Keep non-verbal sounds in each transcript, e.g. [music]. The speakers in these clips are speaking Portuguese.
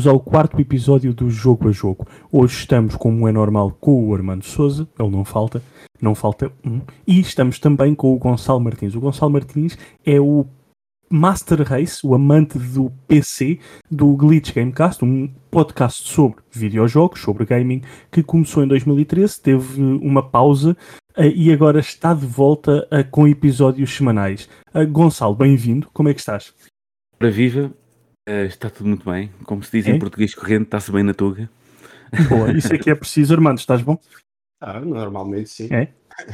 Bem-vindos ao quarto episódio do Jogo a Jogo. Hoje estamos, como é normal, com o Armando Souza, ele não falta, não falta um, e estamos também com o Gonçalo Martins. O Gonçalo Martins é o Master Race, o amante do PC, do Glitch Gamecast, um podcast sobre videojogos, sobre gaming, que começou em 2013, teve uma pausa uh, e agora está de volta uh, com episódios semanais. Uh, Gonçalo, bem-vindo, como é que estás? Para viva, está tudo muito bem. Como se diz é? em português corrente, está-se bem na tuga. Boa, isso é que é preciso, Armando, estás bom? Ah, normalmente sim. É?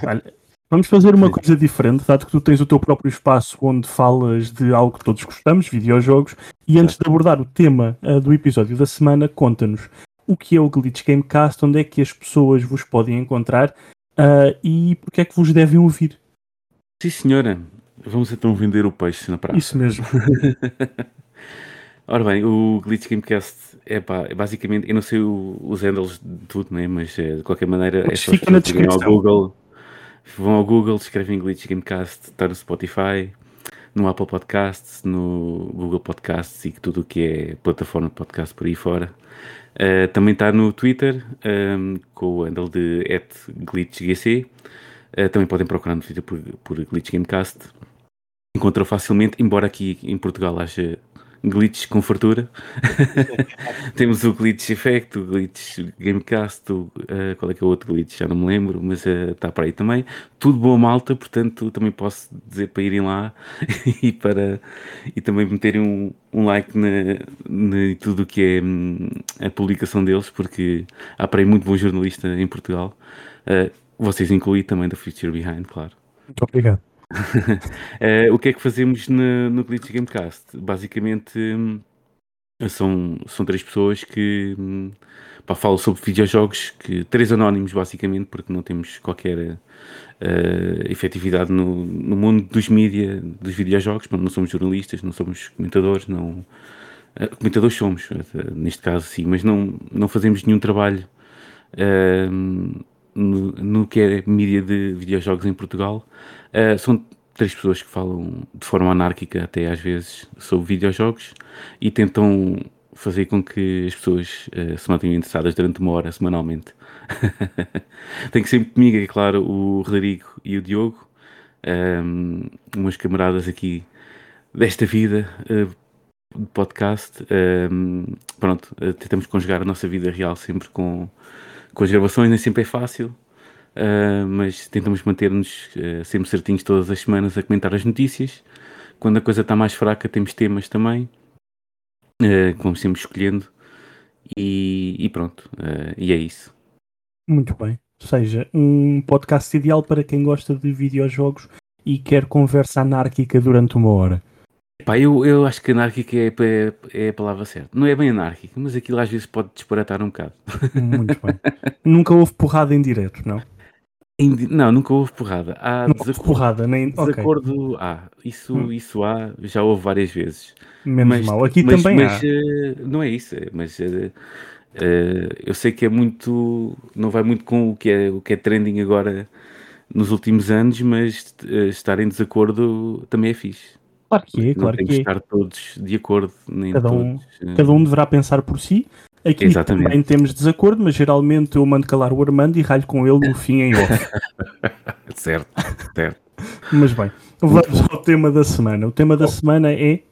Olha, Vamos fazer uma coisa diferente, dado que tu tens o teu próprio espaço onde falas de algo que todos gostamos, videojogos, e antes de abordar o tema uh, do episódio da semana, conta-nos o que é o Glitch Gamecast, onde é que as pessoas vos podem encontrar uh, e porque é que vos devem ouvir. Sim, senhora. Vamos então vender o peixe na praça. Isso mesmo. [laughs] Ora bem, o Glitch Gamecast é pá, basicamente, eu não sei o, os handles de tudo, né? mas eh, de qualquer maneira mas é só fica na descrição. ao Google Vão ao Google, escrevem Glitch Gamecast, está no Spotify, no Apple Podcasts, no Google Podcasts e tudo o que é plataforma de podcast por aí fora. Uh, também está no Twitter, um, ehm, com o handle de glitchgc. Uh, também podem procurar no Twitter por, por Glitch Gamecast. Encontram facilmente, embora aqui em Portugal haja glitches com fartura. [laughs] Temos o glitch effect, o glitch gamecast, o, uh, qual é que é o outro glitch? Já não me lembro, mas está uh, para aí também. Tudo boa malta, portanto também posso dizer para irem lá [laughs] e para e também meterem um, um like na, na tudo o que é hum, a publicação deles, porque há para aí muito bom jornalista em Portugal. Uh, vocês incluem também da Future Behind, claro. Muito obrigado. Uh, [laughs] o que é que fazemos no, Glitch Gamecast? Basicamente hum, são, são três pessoas que hum, pá, falam sobre videojogos, que, três anónimos basicamente, porque não temos qualquer uh, efetividade no, no mundo dos mídia, dos videojogos, não somos jornalistas, não somos comentadores, não... Uh, comentadores somos, neste caso sim, mas não, não fazemos nenhum trabalho uh, no, no, que é mídia de videojogos em Portugal. Uh, são três pessoas que falam de forma anárquica, até às vezes, sobre videojogos e tentam fazer com que as pessoas uh, se mantenham interessadas durante uma hora semanalmente. [laughs] Tenho sempre comigo, é claro, o Rodrigo e o Diogo, um, umas camaradas aqui desta vida uh, de podcast. Um, pronto, uh, tentamos conjugar a nossa vida real sempre com, com as gravações, nem sempre é fácil. Uh, mas tentamos manter-nos uh, sempre certinhos todas as semanas a comentar as notícias. Quando a coisa está mais fraca, temos temas também, uh, como sempre escolhendo, e, e pronto, e é isso. Muito bem. Ou seja, um podcast ideal para quem gosta de videojogos e quer conversa anárquica durante uma hora. Pá, eu, eu acho que anárquica é, é, é, a palavra certa. Não é bem anárquica, mas aquilo às vezes pode disparatar um bocado. Muito bem. Nunca houve porrada em direto, não? Não, nunca houve porrada. Há Nunca houve porrada, nem. Desacordo okay. há. Isso, hum. isso há, já houve várias vezes. Menos mas, mal. Aqui mas, também mas, há. Uh, não é isso, é, mas uh, uh, eu sei que é muito. Não vai muito com o que é, o que é trending agora nos últimos anos, mas estar em desacordo também é fixe. Claro que é, claro que, que é. estar todos de acordo. Nem cada, um, todos, cada um deverá pensar por si Aqui Exatamente. também temos desacordo, mas geralmente eu mando calar o Armando e ralho com ele no fim em off. [laughs] certo, certo. Mas bem, vamos ao tema da semana. O tema da semana é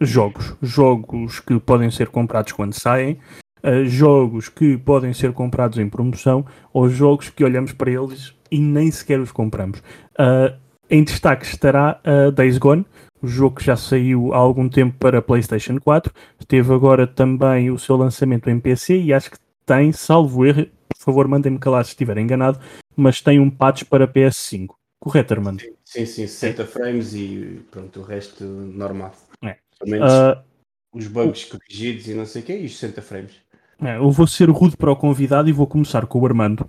jogos. Jogos que podem ser comprados quando saem, uh, jogos que podem ser comprados em promoção ou jogos que olhamos para eles e nem sequer os compramos. Uh, em destaque estará uh, Days Gone, o jogo que já saiu há algum tempo para PlayStation 4, teve agora também o seu lançamento em PC e acho que tem, salvo erro, por favor mandem-me calar se estiver enganado, mas tem um patch para PS5. Correto, Armando? Sim, sim, sim 60 frames e pronto, o resto normal. É. Uh, os bugs corrigidos e não sei o que, e os 60 frames. É, eu vou ser rude para o convidado e vou começar com o Armando.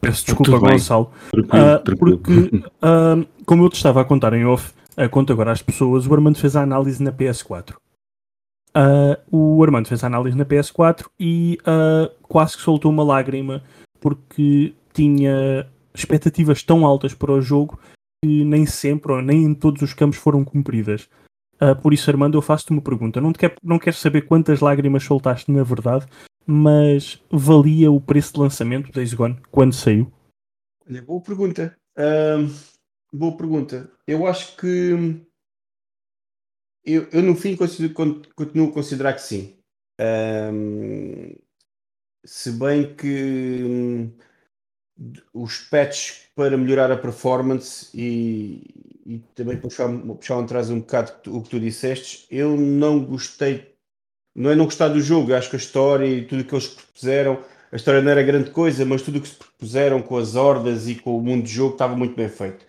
Peço desculpa, Gonçalo. uh, porque, uh, como eu te estava a contar em off, uh, conto agora às pessoas, o Armando fez a análise na PS4. Uh, o Armando fez a análise na PS4 e quase que soltou uma lágrima porque tinha expectativas tão altas para o jogo que nem sempre, ou nem em todos os campos foram cumpridas. Por isso, Armando, eu faço-te uma pergunta. Não, te quer, não quero saber quantas lágrimas soltaste na verdade, mas valia o preço de lançamento Days Gone quando saiu? Olha, boa pergunta. Ahm, boa pergunta. Eu acho que eu, eu no fim continuo a considerar que sim. Se bem que hum, os patches para melhorar a performance e, e também puxar, puxar atrás um bocado o que tu disseste, eu não gostei, não é não gostar do jogo, acho que a história e tudo o que eles propuseram, a história não era grande coisa, mas tudo o que se propuseram com as hordas e com o mundo de jogo estava muito bem feito.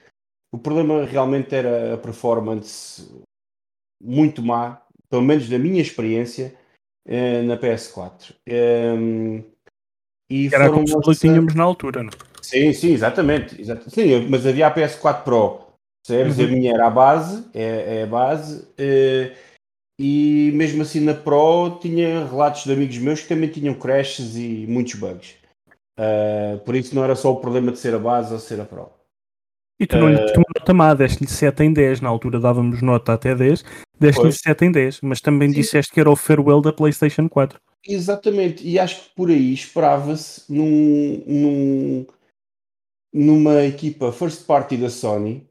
O problema realmente era a performance muito má, pelo menos da minha experiência, eh, na PS4. Ehm, e Era a foram consola que lançar- tínhamos na altura, não? Sim, sim, exatamente. exata- Sim, mas havia a PS4 Pro. Percebes? Uhum. A minha era a base, é, é a base. eh, e mesmo assim na Pro tinha relatos de amigos meus que também tinham crashes e muitos bugs. Eh, por isso não era só o problema de ser a base ou ser a Pro. E tu não lhe Eh, deste uma nota má, deste-lhe 7 em 10. Na altura dávamos nota até 10, deste-lhe Pois. 7 em 10. Mas também Sim. disseste que era o farewell da PlayStation 4. Exatamente, e acho que por aí esperava-se num, num- numa equipa first party da Sony,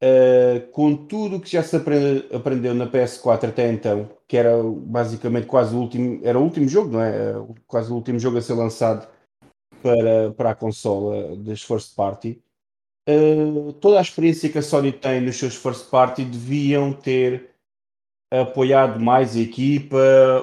eh, com tudo o que já se aprende- aprendeu na PS4 até então, que era basicamente quase o último, era o último jogo, não é? O- Quase o último jogo a ser lançado para, para a consola das first party. Eh, toda a experiência que a Sony tem nos seus first party deviam ter apoiado mais a equipa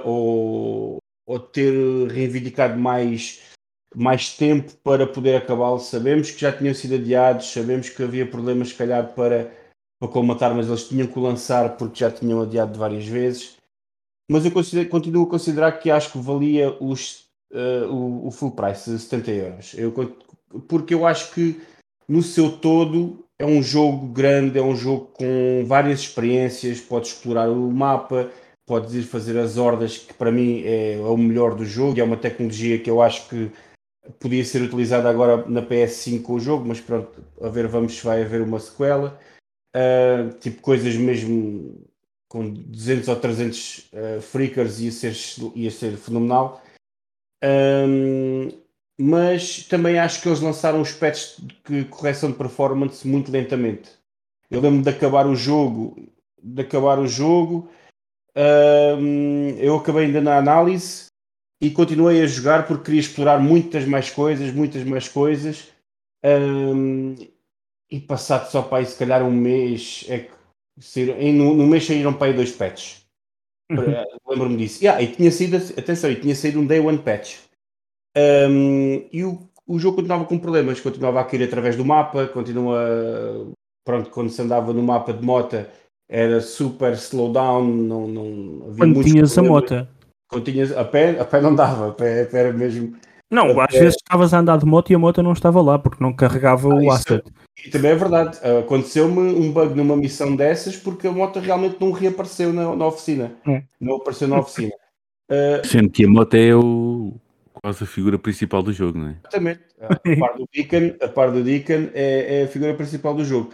ou, ou ter reivindicado mais, mais tempo para poder acabá-lo. Sabemos que já tinham sido adiados, sabemos que havia problemas, se calhar, para, para colmatar, mas eles tinham que lançar porque já tinham adiado várias vezes. Mas eu continuo a considerar que acho que valia os, eh, o, o full price de 70 euros. Eu, porque eu acho que no seu todo é um jogo grande, é um jogo com várias experiências, podes explorar o mapa, podes ir fazer as hordas, que para mim é, é o melhor do jogo, é uma tecnologia que eu acho que podia ser utilizada agora na PS5 com o jogo, mas pronto, a ver, vamos se vai haver uma sequela. Ah, tipo coisas mesmo com 200 ou 300 uh, freakers ia ser, ia ser fenomenal. Ahm, mas também acho que eles lançaram os patches de correção de performance muito lentamente. Eu lembro de acabar o jogo, de acabar o jogo, ahm, eu acabei ainda na análise e continuei a jogar porque queria explorar muitas mais coisas, muitas mais coisas. ahm, e passado só para aí se calhar um mês é que no, no mês saíram para aí dois patches. Uhum. Lembro-me disso. Yeah, e tinha saído, atenção, e tinha saído um day one patch. Um, e o, o jogo continuava com problemas, continuava a cair através do mapa, continua. Pronto, quando se andava no mapa de mota era super slowdown, não, não havia Quando tinhas a problemas. moto. Quando tinhas a pé, a pé não dava, a pé, a pé era mesmo. Não, às É. vezes estavas a andar de moto e a moto não estava lá porque não carregava Ah, o asset. E também é verdade, aconteceu-me um bug numa missão dessas porque a moto realmente não reapareceu na, na oficina. É. Não apareceu na oficina. Uh, Sendo que a moto é o, quase a figura principal do jogo, não é? Exatamente. A par do Deacon, a par do Deacon é, é a figura principal do jogo.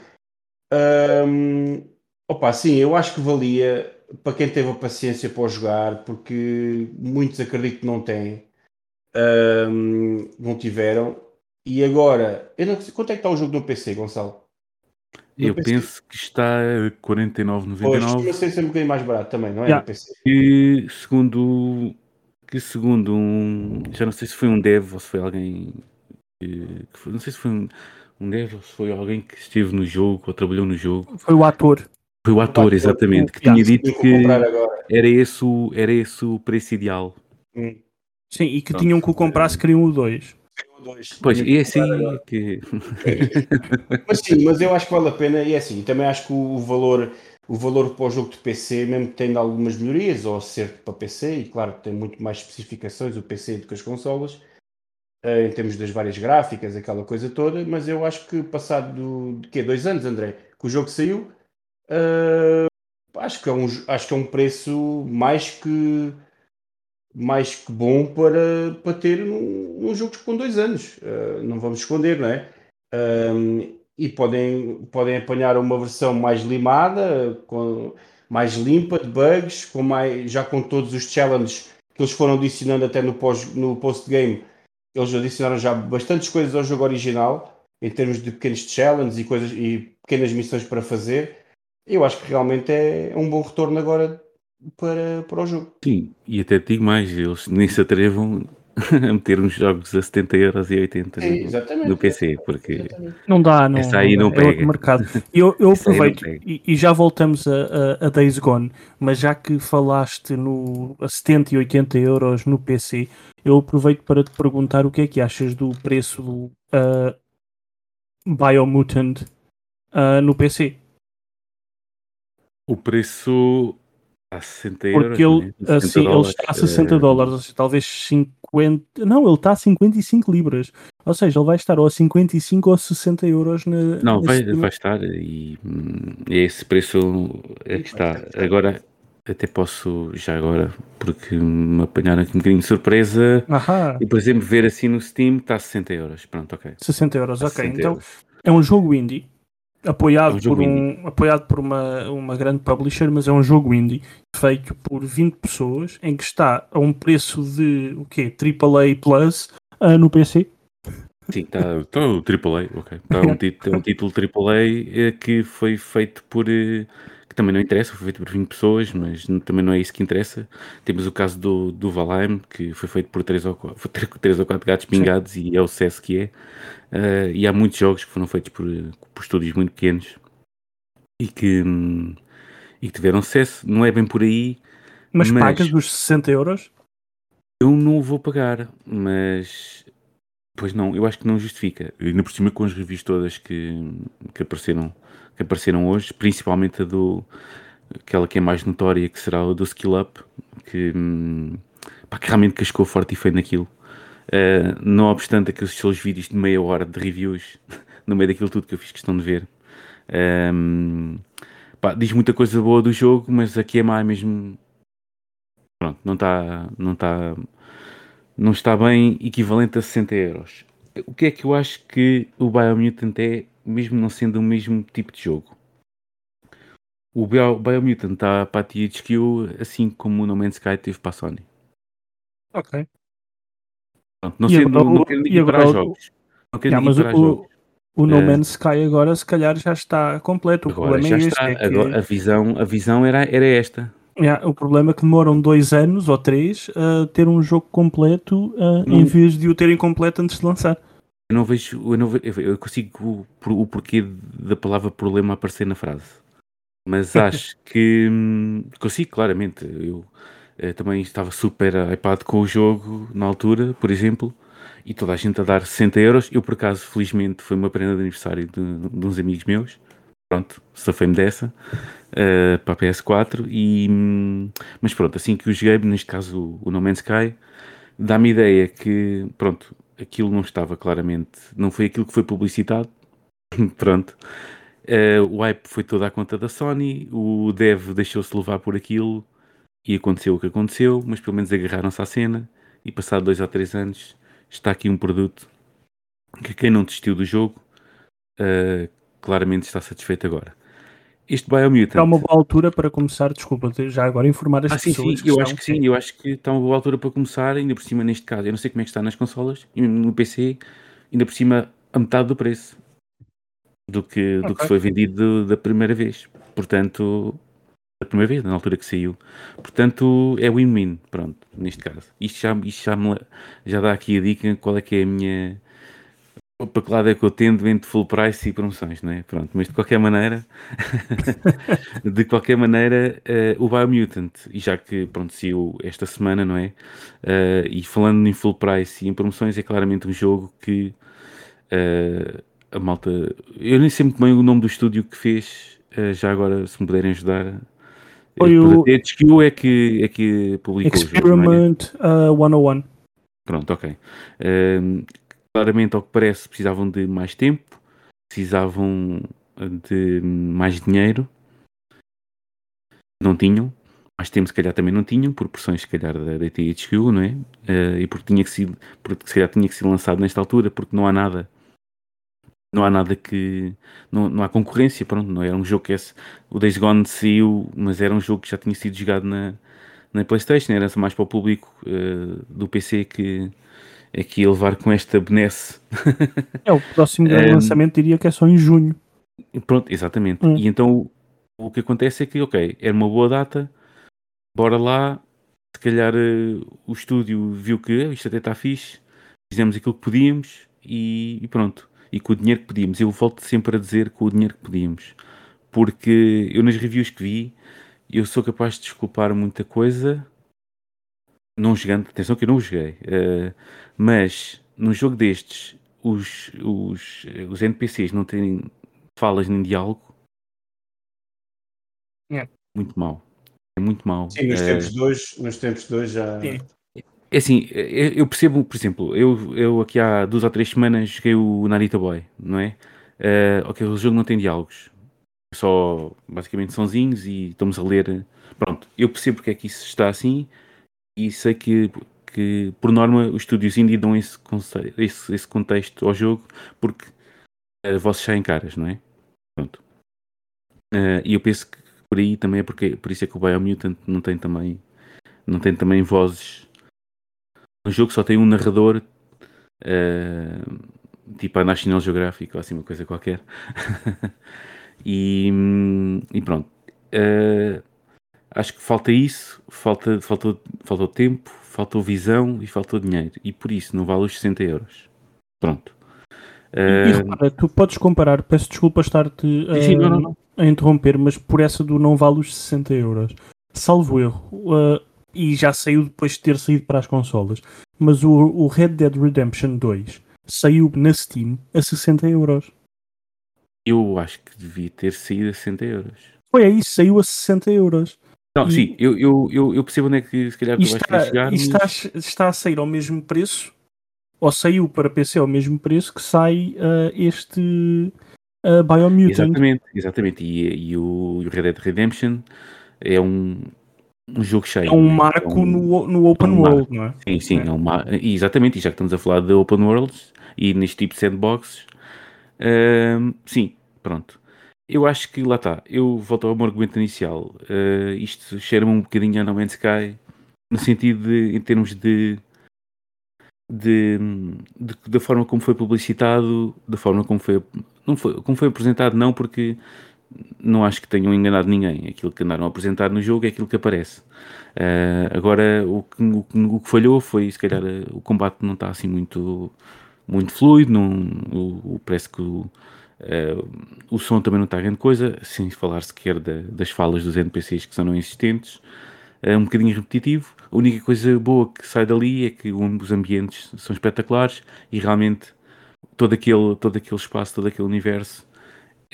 Ahm, opa, sim, eu acho que valia para quem teve a paciência para jogar, porque muitos acredito que não têm, Ahm, não tiveram. E agora, eu não sei, quanto é que está o jogo no PC, Gonçalo? No Eu PC? penso que está a Pois, 49,99 costuma ser sempre um bocadinho mais barato também, não é? Yeah. No PC. que segundo que segundo um já não sei se foi um dev ou se foi alguém que, que foi- não sei se foi um, um dev ou se foi alguém que esteve no jogo ou trabalhou no jogo Foi o ator. Foi o ator exatamente que tinha dito que era esse o, era esse o preço ideal Hum. Sim, e que Pronto. tinham que o comprar se queriam o 2. Dois. pois e é assim que Mas sim, mas eu acho que vale a pena e é assim, também acho que o valor, o valor para o jogo de PC, mesmo que tenha algumas melhorias, ou ser para PC, e claro que tem muito mais especificações o PC do que as consolas, eh, em termos das várias gráficas, aquela coisa toda, mas eu acho que passado do, de quê? Dois anos, André, que o jogo saiu, eh, acho, que é um, acho que é um preço mais que mais que bom para, para ter num, num jogo com dois anos. Eh, não vamos esconder, não é? E podem, podem apanhar uma versão mais limada, com, mais limpa de bugs, com mais, já com todos os challenges que eles foram adicionando até no, pós, no post-game. Eles adicionaram já bastantes coisas ao jogo original, em termos de pequenos challenges e, coisas, e pequenas missões para fazer. Eu acho que realmente é um bom retorno agora para, para o jogo. Sim, e até digo mais, eles nem se atrevam [laughs] a meter uns jogos a 70 euros e 80 Sim, no, PC, porque Exatamente. Não dá, não. Essa aí não é outro pega. mercado. [laughs] E Eu, eu aproveito, e, e já voltamos a, a, a Days Gone, mas já que falaste no, a 70 e 80 euros no PC, eu aproveito para te perguntar o que é que achas do preço do uh, Biomutant uh, no PC. O preço a 60 euros. Porque ele, né? 60 assim, ele está a 60 eh, dólares, ou seja, talvez 50. Não, ele está a 55 libras. Ou seja, ele vai estar ou a 55 ou a 60 euros na. Não, vai, vai estar e é esse preço é que está. Agora, até posso, já agora, porque me apanharam aqui um bocadinho de surpresa, Ahá, e por exemplo, ver assim no Steam está a 60 euros. Pronto, ok. 60 euros, a ok. 60 Então euros. é um jogo indie. Apoiado, É um por, um, apoiado por uma, uma grande publisher, mas é um jogo indie feito por 20 pessoas em que está a um preço de o quê? AAA Plus ah, no PC. Sim, está tá o AAA, ok. [laughs] Está um, título, um título AAA eh, que foi feito por. que também não interessa, foi feito por 20 pessoas, mas também não é isso que interessa. Temos o caso do, do Valheim, que foi feito por 3 ou 4, foi 3 ou 4 gatos pingados e é o sucesso que é. Eh, e há muitos jogos que foram feitos por, por estúdios muito pequenos e que, e que tiveram sucesso. Não é bem por aí. Mas, Mas- pagas os 60 euros? Eu não o vou pagar, mas. Pois não, eu acho que não justifica. Ainda por cima com as reviews todas que, que, apareceram, que apareceram hoje, principalmente a do. aquela que é mais notória, que será a do Skill Up, que, hum, pá, que realmente cascou forte e feio naquilo. Uh, não obstante aqueles seus vídeos de meia hora de reviews, [laughs] no meio daquilo tudo que eu fiz questão de ver. Um, pá, diz muita coisa boa do jogo, mas aqui é mais mesmo. Pronto, não está. Não está não está bem equivalente a 60 euros. O que é que eu acho que o Biomutant é, mesmo não sendo o mesmo tipo de jogo? O Bio, Biomutant está para a THQ, assim como o No Man's Sky teve para a Sony. Ok. Pronto, não, E sendo, agora não jogos. Não querendo Yeah, o, jogos. o No Eh, Man's Sky agora se calhar já está completo. O Agora problema é este. é que- Agora, a, visão, a visão era, era esta. Yeah, o problema é que demoram dois anos ou três a ter um jogo completo Não. em vez de o terem completo antes de lançar. Eu não vejo, eu, não ve- eu consigo o, o porquê da palavra problema aparecer na frase. Mas [laughs] acho que hum, consigo, claramente. Eu eh, também estava super hypado com o jogo na altura, por exemplo, e toda a gente a dar 60 euros. Eu, por acaso, felizmente, foi uma prenda de aniversário de, de uns amigos meus. Pronto, safei-me dessa eh, para a PS4. E, hum, mas pronto, assim que o joguei, neste caso o, o No Man's Sky, dá-me ideia que, pronto, aquilo não estava claramente, não foi aquilo que foi publicitado. [laughs] pronto. Eh, o hype foi toda à conta da Sony, o dev deixou-se levar por aquilo e aconteceu o que aconteceu, mas pelo menos agarraram-se à cena e passado dois ou três anos está aqui um produto que quem não desistiu do jogo eh, claramente está satisfeito agora. Este Biomutant. É uma boa altura para começar, desculpa, já agora informar as Ah, sim, pessoas. sim, que eu acho que sim, eu acho que está uma boa altura para começar, ainda por cima neste caso, eu não sei como é que está nas consolas, e no PC, ainda por cima a metade do preço do que, do que foi vendido da primeira vez. Portanto, da primeira vez, na altura que saiu. Portanto, é win-win, pronto, neste caso. Isto já, isto já, me, já dá aqui a dica qual é que é a minha o papelado é que eu tendo entre full price e promoções, não é? Pronto, mas de qualquer maneira, [laughs] de qualquer maneira, eh, o Biomutant, e já que pronto, saiu esta semana, não é? Eh, e falando em full price e em promoções, é claramente um jogo que eh, a malta. Eu nem sei muito bem o nome do estúdio que fez, já agora, se me puderem ajudar. Foi o- A THQ é que, é que publicou o jogo, é? Experiment ah, 101. Pronto, ok. Claramente, ao que parece, precisavam de mais tempo, precisavam de mais dinheiro. Não tinham. Mais tempo, se calhar, também não tinham, por pressões, se calhar, da, da THQ, não é? Eh, e porque tinha que ser, porque se calhar tinha que ser lançado nesta altura, porque não há nada não há nada que. Não, não há concorrência, pronto, não era um jogo que esse. O Days Gone saiu, mas era um jogo que já tinha sido jogado na, na PlayStation, era mais para o público uh, do PC que que ia levar com esta benesse. [laughs] É, o próximo grande um, lançamento diria que é só em junho. Pronto, exatamente. Hum. E então o que acontece é que, ok, era uma boa data, bora lá, se calhar uh, o estúdio viu que isto até está fixe, fizemos aquilo que podíamos e, e, pronto. E com o dinheiro que podíamos. Eu volto sempre a dizer com o dinheiro que podíamos. Porque eu nas reviews que vi, eu sou capaz de desculpar muita coisa não jogando, atenção que eu não joguei, uh, mas num jogo destes, os, os, os NPCs não terem falas nem diálogo, é. muito mal. É muito mal. Sim, nos, uh, tempos de hoje, nos tempos de hoje já. É. é assim, eu percebo, por exemplo, eu, eu aqui há duas ou três semanas joguei o Narita Boy, não é? Uh, ok, o jogo não tem diálogos, só basicamente sonzinhos e estamos a ler. Pronto, eu percebo porque é que isso está assim e sei que, que por norma os estúdios indie dão esse, esse, esse contexto ao jogo porque uh, vossos saem caras, não é? Pronto. Uh, e eu penso que por aí também é porque por isso é que o Biomutant não tem também não tem também vozes no jogo só tem um narrador uh, tipo a National Geographic ou assim uma coisa qualquer [laughs] e, e, pronto uh, acho que falta isso falta, faltou, faltou tempo faltou visão e faltou dinheiro e por isso não vale os 60 euros pronto uh, e repara, tu podes comparar peço desculpa estar-te uh, a interromper, mas por essa do não vale os 60 euros. Salvo erro, uh, e já saiu depois de ter saído para as consolas, mas o, o Red Dead Redemption 2 saiu na Steam a 60 euros. Eu acho que devia ter saído a 60 euros. Foi aí, saiu a 60 euros. Não, e... sim, eu, eu, eu, percebo onde é que se calhar tu está, vais chegar. E mas... está, está a sair ao mesmo preço, ou saiu para PC ao mesmo preço que sai uh, este uh, Biomutant. Exatamente, exatamente. E, e o Red Dead Redemption é um, um jogo cheio. É um marco é um, no, no Open é um World, não é? Sim, sim, é. é uma, exatamente. E já que estamos a falar de Open Worlds e neste tipo de sandboxes, uh, sim, pronto. Eu acho que lá está. Eu volto ao meu argumento inicial. Uh, isto cheira-me um bocadinho a No Man's Sky, no sentido de, em termos de de, de, da forma como foi publicitado, da forma como foi, não foi, como foi apresentado, não, porque não acho que tenham enganado ninguém. Aquilo que andaram a apresentar no jogo é aquilo que aparece. Uh, agora, o que, o, o que falhou foi, se calhar, o combate não está assim muito, muito fluido, não, o parece que o, uh, o som também não está grande coisa, sem falar sequer da, das falas dos NPCs que são não existentes é um bocadinho repetitivo. A única coisa boa que sai dali é que os ambientes são espetaculares e realmente todo aquele, todo aquele espaço, todo aquele universo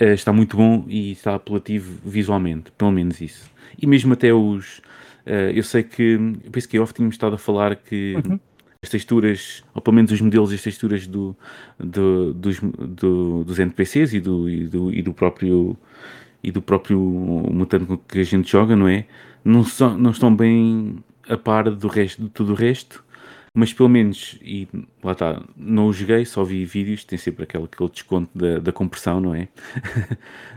uh, está muito bom e está apelativo visualmente, pelo menos isso. E mesmo até os. Uh, eu sei que. Eu penso que off tínhamos estado a falar que. Uhum. As texturas, ou pelo menos os modelos e as texturas do, do, dos, do, dos NPCs e do, e do, e do próprio e do próprio mutante que a gente joga, não é? não, são, não estão bem a par do resto, de tudo o resto, mas pelo menos, e lá está, não o joguei, só vi vídeos, tem sempre aquele, aquele desconto da, da compressão, não é?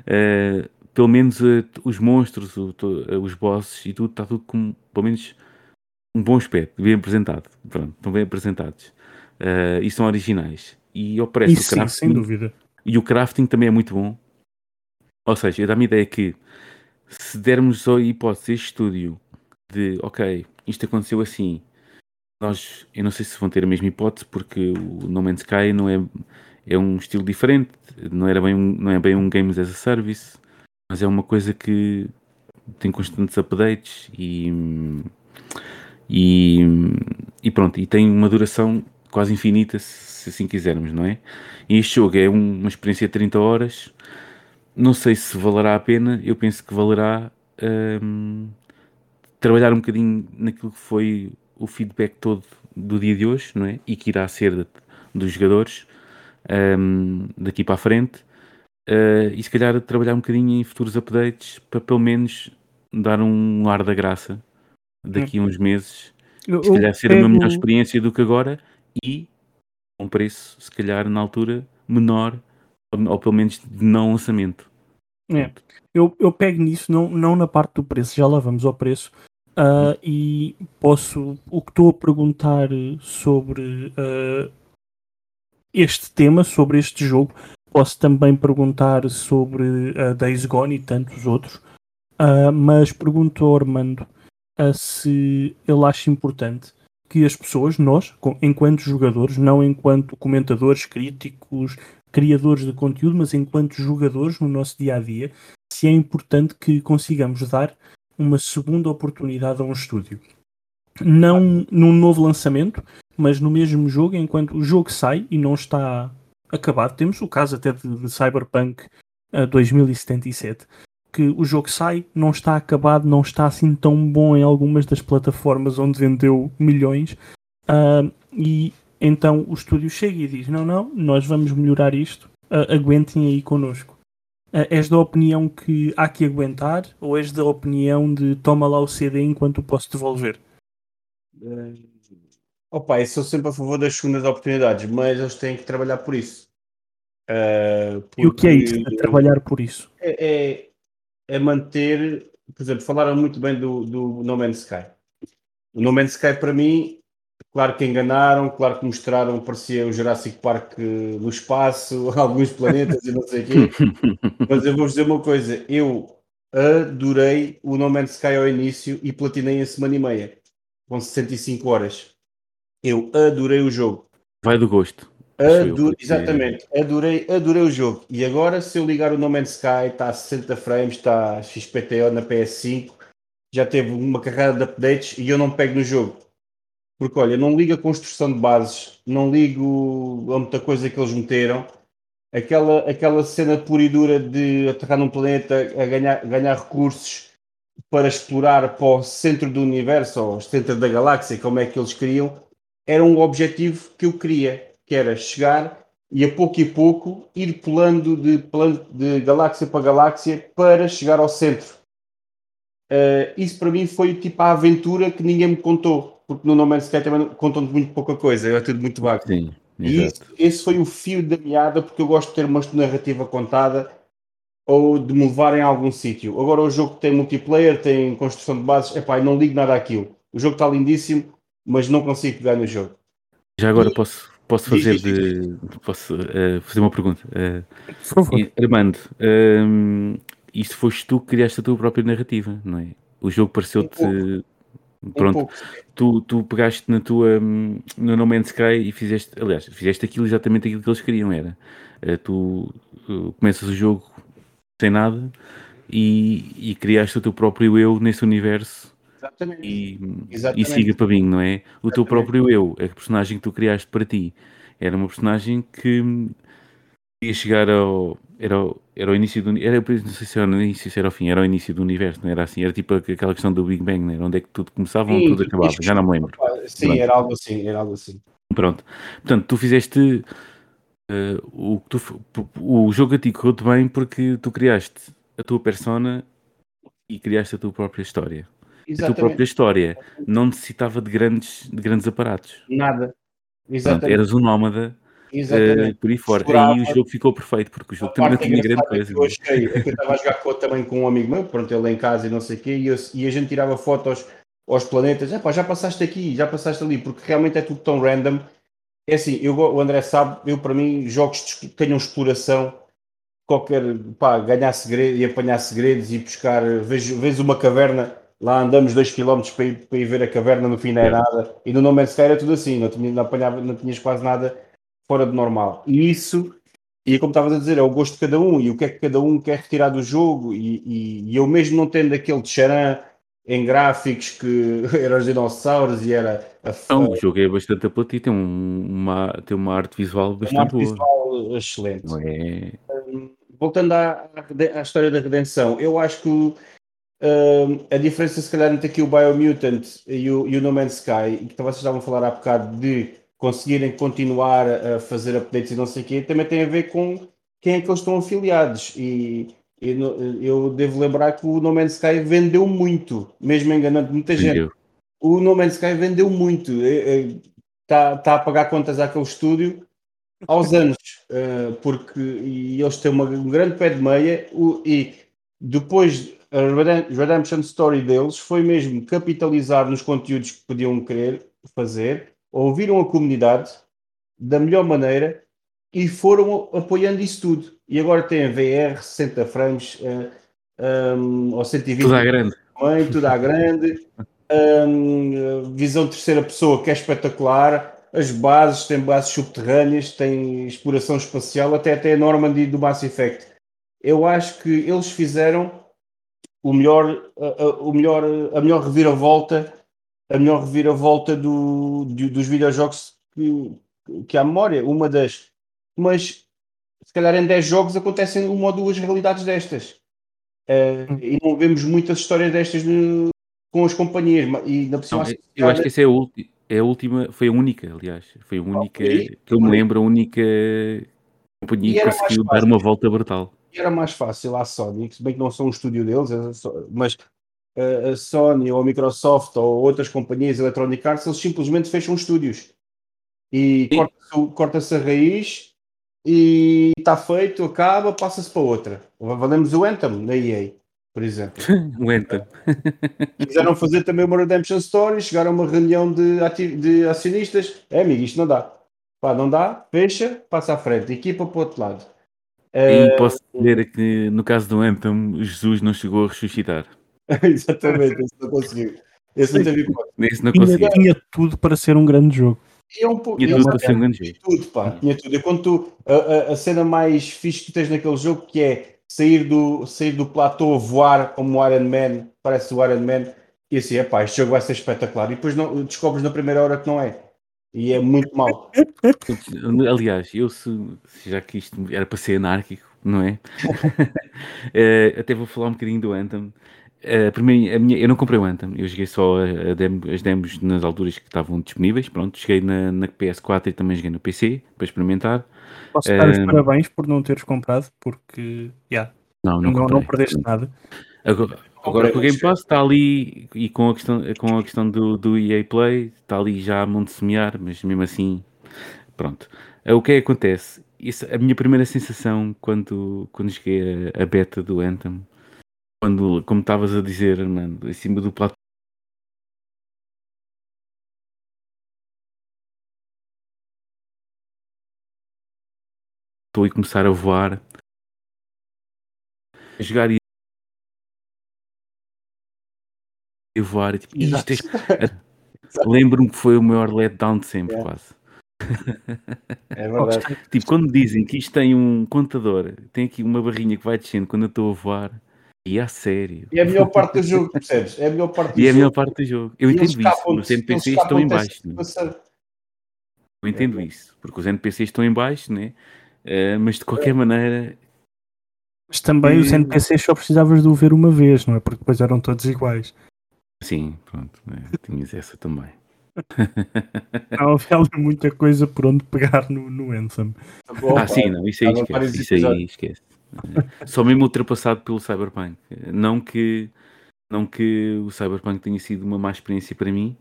uh, [laughs] pelo menos uh, os monstros, o, to, uh, os bosses e tudo, está tudo com, pelo menos, um bom aspecto, bem apresentado. Pronto, estão bem apresentados. e são originais. E oferece o crafting. Sim, sem dúvida. E o crafting também é muito bom. Ou seja, dá-me a ideia que se dermos a hipótese este estúdio de ok, isto aconteceu assim, nós, eu não sei se vão ter a mesma hipótese porque o No Man's Sky não é, é um estilo diferente, não, era bem um, não é bem um Games as a Service, mas é uma coisa que tem constantes updates e, e, e pronto, e tem uma duração quase infinita se assim quisermos, não é? E este jogo é uma experiência de 30 horas não sei se valerá a pena, eu penso que valerá um, trabalhar um bocadinho naquilo que foi o feedback todo do dia de hoje, não é? E que irá ser de, dos jogadores um, daqui para a frente. Uh, e se calhar trabalhar um bocadinho em futuros updates para pelo menos dar um ar da graça daqui a uns meses. Eu, se calhar ser pego... uma melhor experiência do que agora e um preço, se calhar na altura, menor ou, ou pelo menos de não lançamento. É. Eu, eu pego nisso, não, não na parte do preço, já lá vamos ao preço. Uh, e posso, o que estou a perguntar sobre uh, este tema, sobre este jogo, posso também perguntar sobre a uh, Days Gone e tantos outros, uh, mas pergunto ao Armando se ele acha importante que as pessoas, nós, enquanto jogadores, não enquanto comentadores, críticos, criadores de conteúdo, mas enquanto jogadores no nosso dia a dia, se é importante que consigamos dar uma segunda oportunidade a um estúdio. Não num novo lançamento, mas no mesmo jogo, enquanto o jogo sai e não está acabado. Temos o caso até de, de Cyberpunk uh, 2077, que o jogo sai, não está acabado, não está assim tão bom em algumas das plataformas onde vendeu milhões, uh, e então o estúdio chega e diz: Não, não, nós vamos melhorar isto, uh, aguentem aí connosco. Uh, és da opinião que há que aguentar ou és da opinião de toma lá o CD enquanto o posso devolver? Uh, opa, eu sou sempre a favor das segundas oportunidades, mas eles têm que trabalhar por isso. Uh, e o que é isso? Trabalhar por isso? É, é, é, manter, por exemplo, falaram muito bem do, do No Man's Sky. O No Man's Sky para mim Claro que enganaram, claro que mostraram, parecia o Jurassic Park no espaço, [laughs] alguns planetas e não sei o quê. [laughs] Mas eu vou-vos dizer uma coisa: eu adorei o No Man's Sky ao início e platinei em semana e meia, com 65 horas. Eu adorei o jogo. Vai do gosto. Exatamente, adorei, adorei o jogo. E agora, se eu ligar o No Man's Sky, está a 60 frames, está XPTO na PS5, já teve uma carreira de updates e eu não pego no jogo porque, olha, não ligo a construção de bases, não ligo a muita coisa que eles meteram. Aquela, aquela cena pura e dura de aterrar num planeta a ganhar, ganhar recursos para explorar para o centro do universo, ou o centro da galáxia, como é que eles queriam, era um objetivo que eu queria, que era chegar e a pouco e pouco ir pulando de, de galáxia para galáxia para chegar ao centro. Uh, isso para mim foi tipo a aventura que ninguém me contou porque no No Man's Sky também contam-nos muito pouca coisa, é tudo muito vago. Sim, e esse, esse, foi o fio da meada, porque eu gosto de ter uma narrativa contada ou de me levarem a algum sítio. Agora o jogo tem multiplayer, tem construção de bases, epá, não ligo nada àquilo. O jogo está lindíssimo, mas não consigo pegar no jogo. Já agora e... posso, posso fazer de, posso, uh, fazer uma pergunta. Uh, Por favor. Armando, uh, isto foste tu que criaste a tua própria narrativa, não é? O jogo pareceu-te Pronto, um tu, tu pegaste na tua no No Man's Sky e fizeste, aliás, fizeste aquilo exatamente aquilo que eles queriam, era uh, tu uh, começas o jogo sem nada e, e criaste o teu próprio eu nesse universo Exatamente. E, Exatamente. e siga para mim, não é? O teu próprio eu, a personagem que tu criaste para ti, era uma personagem que ia chegar ao, era, era o início do era, não sei se era o início, se era o fim, era o início do universo, não era assim? Era tipo aquela questão do Big Bang, né? onde é que tudo começava e tudo acabava, já não me lembro. Sim, Pronto. era algo assim, era algo assim. Pronto, portanto, tu fizeste uh, o, tu, o jogo a ti correu-te bem porque tu criaste a tua persona e criaste a tua própria história. Exatamente. A tua própria história não necessitava de grandes, de grandes aparatos. Nada. Exatamente. Pronto, eras um nómada Uh, por aí fora. Aí o jogo ficou perfeito, porque o jogo também não tinha grande coisa. Eu achei, é que eu estava a jogar também com um amigo meu, pronto, ele em casa e não sei o quê, e, eu, e, a gente tirava fotos aos planetas, pá, já passaste aqui, já passaste ali, porque realmente é tudo tão random. É assim, eu, o André sabe, eu para mim, jogos que tenham exploração, qualquer, pá, ganhar segredos e apanhar segredos e buscar, vejo, vejo uma caverna, lá andamos 2km para ir, para ir ver a caverna, no fim não é nada, e no No Man's Sky era tudo assim, não, tinha, não, apanhava, não tinhas quase nada fora de normal. E isso, e como estavas a dizer, é o gosto de cada um e o que é que cada um quer retirar do jogo. E, e, e eu mesmo não tendo aquele charan em gráficos que [laughs] eram os dinossauros e era a Não, o jogo é bastante apelativo, tem, um, uma, tem uma arte visual bastante uma arte boa. visual excelente. É... Um, voltando à, à, história da redenção, eu acho que um, a diferença se calhar entre aqui o Biomutant e o, e o No Man's Sky, que vocês estavam a falar há bocado de conseguirem continuar a fazer updates e não sei o quê, também tem a ver com quem é que eles estão afiliados. E, e eu devo lembrar que o No Man's Sky vendeu muito, mesmo enganando muita gente. O No Man's Sky vendeu muito. Está tá a pagar contas àquele estúdio aos anos, uh, porque e eles têm uma, um grande pé de meia o, e depois a Redemption Story deles foi mesmo capitalizar nos conteúdos que podiam querer fazer, ouviram a comunidade da melhor maneira e foram apoiando isso tudo. E agora tem VR, 60 frames, uh, um, ou 120. Tudo à grande. Também, tudo à grande. Um, visão terceira pessoa que é espetacular. As bases, tem bases subterrâneas, tem exploração espacial, até até a Normandy do Mass Effect. Eu acho que eles fizeram o melhor, a, a, o melhor, a melhor reviravolta, a melhor reviravolta do, do, dos videojogos que, que há memória. Uma das. Mas se calhar em 10 jogos acontecem uma ou duas realidades destas. Uh, e não vemos muitas histórias destas no, com as companhias. E na não, eu acho que essa é a, ulti, é a, última, foi a única, aliás. Foi a única, que eu me lembro, a única companhia que conseguiu dar uma volta brutal. E era mais fácil a Sony, se bem que não são um estúdio deles, mas a Sony ou a Microsoft ou outras companhias Electronic Arts, eles simplesmente fecham estúdios e corta-se corta a raiz e está feito, acaba, passa-se para outra. Valemos o Anthem da EA, por exemplo. [laughs] o Anthem. [laughs] Quiseram fazer também uma Redemption Story, chegaram a uma reunião de, de acionistas. É, amigo, isto não dá. Pá, não dá, fecha, passa à frente, equipa para o outro lado. E uh, posso dizer que no caso do Anthem, Jesus não chegou a ressuscitar. [laughs] Exatamente, esse não conseguiu. Esse não teve Esse não conseguiu. Tinha tudo para ser um grande jogo. É um pouco. Tinha tudo para ser um grande jogo. Tudo, pá. Tinha tudo. E quando tu, a, a, cena mais fixe que tens naquele jogo que é sair do, sair do platô, voar como o Iron Man, parece o Iron Man, e assim, é pá, este jogo vai ser espetacular. E depois não, descobres na primeira hora que não é. E é muito mau. [laughs] Aliás, eu se, já que isto era para ser anárquico, não é? uh, [laughs] até vou falar um bocadinho do Anthem. Uh, primeiro, a minha, eu não comprei o Anthem, eu joguei só a, a demo, as demos nas alturas que estavam disponíveis. Pronto, cheguei na, na, PS4 e também joguei no PC para experimentar. Posso dar uh, os parabéns por não teres comprado, porque yeah, não, não, não, não perdeste nada. Agora, agora com o Game Pass está ali e com a questão, com a questão do, do EA Play está ali já a monte semear, mas mesmo assim, pronto. Uh, o que é que acontece? Isso, a minha primeira sensação quando, quando cheguei a, a beta do Anthem quando, como estavas a dizer, Armando, em cima do platô. e começar a voar, a jogar e a voar, e, tipo, isto é... [laughs] lembro-me que foi o maior letdown de sempre, é. quase. É [laughs] verdade. tipo, quando dizem que isto tem um contador, tem aqui uma barrinha que vai descendo quando eu estou a voar, e a sério. E é a melhor parte do jogo, percebes? É a melhor parte do e jogo. é a melhor parte do jogo. Eu e entendo isso. Os NPCs estão em baixo. Né? Eu entendo é. isso. Porque os NPCs estão em baixo, né? Uh, mas de qualquer é. maneira. Mas também e... os NPCs só precisavas de o ver uma vez, não é? Porque depois eram todos iguais. Sim, pronto. Né? Tinhas essa também. Não havia muita coisa por onde pegar no, no Anthem. ah, sim, não, isso aí esquece. Isso aí esquece. Só mesmo ultrapassado pelo Cyberpunk. Não que, não que o Cyberpunk tenha sido uma má experiência para mim.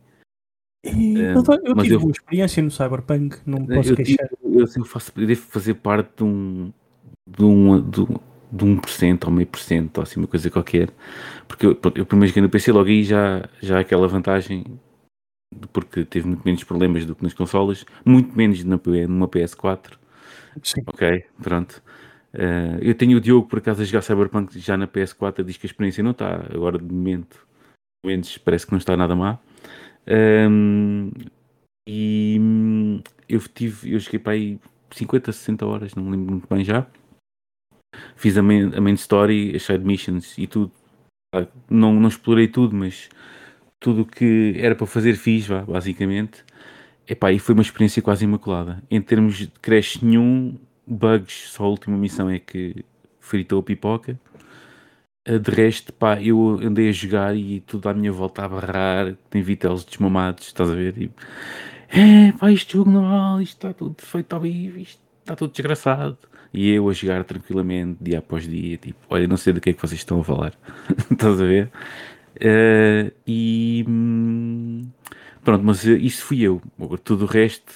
E, eu, eu tive eu, uma experiência no Cyberpunk, não me posso eu queixar. eu, eu, faço, eu devo fazer parte de um, de um, de, de 1% ou meio por cento, ou assim, uma coisa qualquer. Porque eu, eu primeiro joguei no PC, logo aí já, já aquela vantagem, porque teve muito menos problemas do que nas consolas, muito menos na, numa PS4. Sim. Ok, pronto. Uh, eu tenho o Diogo, por acaso, a jogar Cyberpunk já na PS4, diz que a experiência não está, agora de momento, menos parece que não está nada má. Um, e hum, eu tive, eu cheguei para aí 50, 60 horas, não me lembro muito bem já. Fiz a main, a main story, as side missions e tudo. Não, não explorei tudo, mas tudo o que era para fazer fiz, vá, basicamente. Epá, e foi uma experiência quase imaculada. Em termos de crash nenhum, bugs, só a última missão é que fritou a pipoca. De resto, pá, eu andei a jogar e tudo à minha volta a barrar, tem vitelos desmamados, estás a ver? E, é, pá, este jogo vale, isto está tudo feito ao vivo, isto está tudo desgraçado. E eu a jogar tranquilamente, dia após dia, tipo, olha, não sei do que é que vocês estão a falar, [laughs] estás a ver? Uh, e hum, pronto, mas isso fui eu. Tudo o resto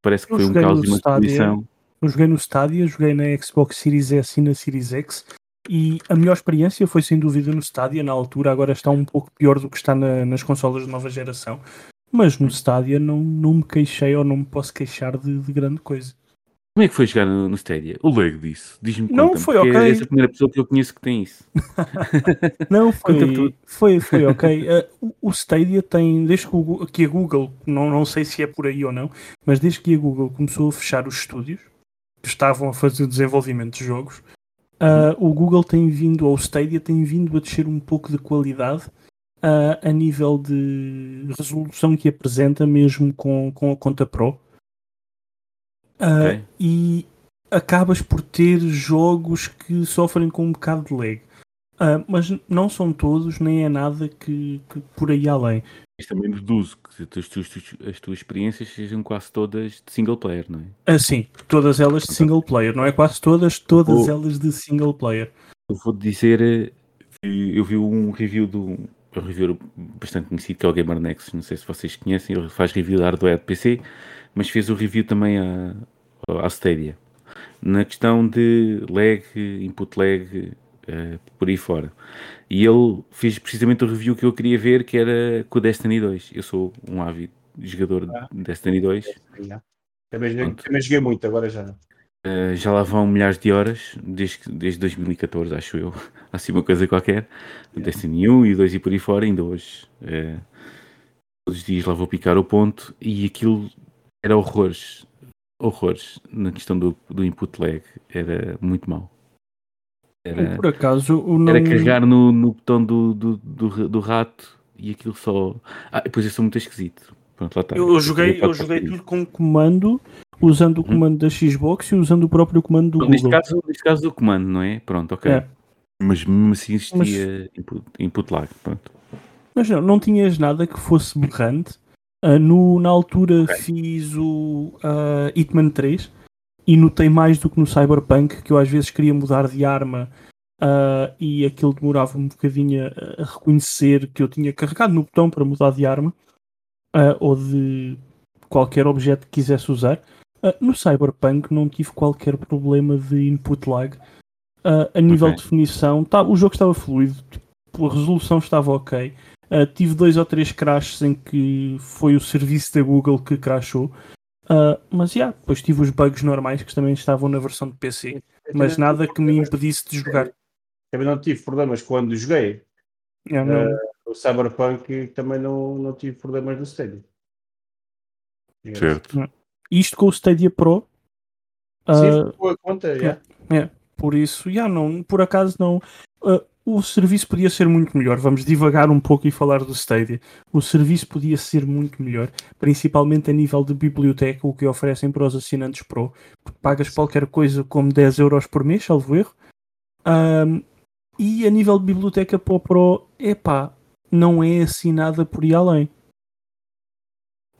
parece que eu foi um caos e uma destruição. Eu joguei no Stadia, joguei na Xbox Series S e na Series X e a melhor experiência foi sem dúvida no Stadia, na altura agora está um pouco pior do que está na, nas consolas de nova geração, mas no Stadia não, não me queixei ou não me posso queixar de, de grande coisa. Como é que foi jogar no, no Stadia? O leigo disso. Diz-me Não, foi ok. És a primeira pessoa que eu conheço que tem isso. [laughs] Não, foi, foi, foi ok. Uh, [laughs] o- o Stadia tem, desde que, o Gu- que a Google, não, não sei se é por aí ou não, mas desde que a Google começou a fechar os estúdios que estavam a fazer desenvolvimento de jogos, uh, o Google tem vindo, ou o Stadia tem vindo a descer um pouco de qualidade uh, a nível de resolução que apresenta, mesmo com, com a conta Pro. Uh, Ok. E acabas por ter jogos que sofrem com um bocado de lag. Ah, mas não são todos, nem é nada que, que por aí além. Mas também deduzo que as tuas, as tuas experiências sejam quase todas de single player, não é? Assim, todas elas de single player, não é quase todas, todas Oh. elas de single player. Eu vou dizer, eh, eu vi um review do um review bastante conhecido que é o Gamer Nexus, não sei se vocês conhecem, ele faz review da hardware de PC, mas fez o review também à, à Stadia. Na questão de lag, input lag, eh, por aí fora. E ele fez precisamente o review que eu queria ver, que era com o Destiny 2. Eu sou um ávido jogador Ah. de Destiny 2. Já. Também, também joguei muito, agora já não. Uh, já lá vão milhares de horas, desde, desde 2014, acho eu. [laughs] Assim uma coisa qualquer. O Destiny 1 e 2 e por aí fora, ainda hoje. uh, todos os dias lá vou picar o ponto e aquilo era horrores. Horrores na questão do, do input lag. Era muito mau. Era, Por acaso, o não... era carregar no, no botão do, do, do, do rato e aquilo só. Ah, depois eu sou muito esquisito. Pronto, lá está. eu, eu joguei, eu joguei tudo com comando, usando o comando da Xbox e usando o próprio comando do neste, Google. caso, neste caso o comando, não é? Pronto, ok. É. Mas mesmo assim existia input, input lag. Pronto. Mas não, não tinhas nada que fosse berrante. Ah, no, na altura Ok. fiz o ah, Hitman 3 e notei mais do que no Cyberpunk que eu às vezes queria mudar de arma ah, e aquilo demorava um bocadinho a, a reconhecer que eu tinha carregado no botão para mudar de arma ou de qualquer objeto que quisesse usar. No Cyberpunk não tive qualquer problema de input lag. A nível Ok. de definição, tá, o jogo estava fluido, tipo, a resolução estava ok. Uh, tive dois ou três crashes em que foi o serviço da Google que crashou. Uh, mas já, depois tive os bugs normais que também estavam na versão de PC, mas nada que me impedisse de jogar. Também não tive problemas quando joguei. Eu não- O Cyberpunk também não, não tive problemas no Stadia. Certo. Isto com o Stadia Pro, uh, Sim, boa conta, já. por isso, já não, por acaso não. Uh, o serviço podia ser muito melhor. Vamos divagar um pouco e falar do Stadia. O serviço podia ser muito melhor, principalmente a nível de biblioteca, o que oferecem para os assinantes Pro. Porque pagas qualquer coisa como 10 euros por mês, salvo erro. Ahm, e a nível de biblioteca para o Pro, epá, não é assim nada por aí além.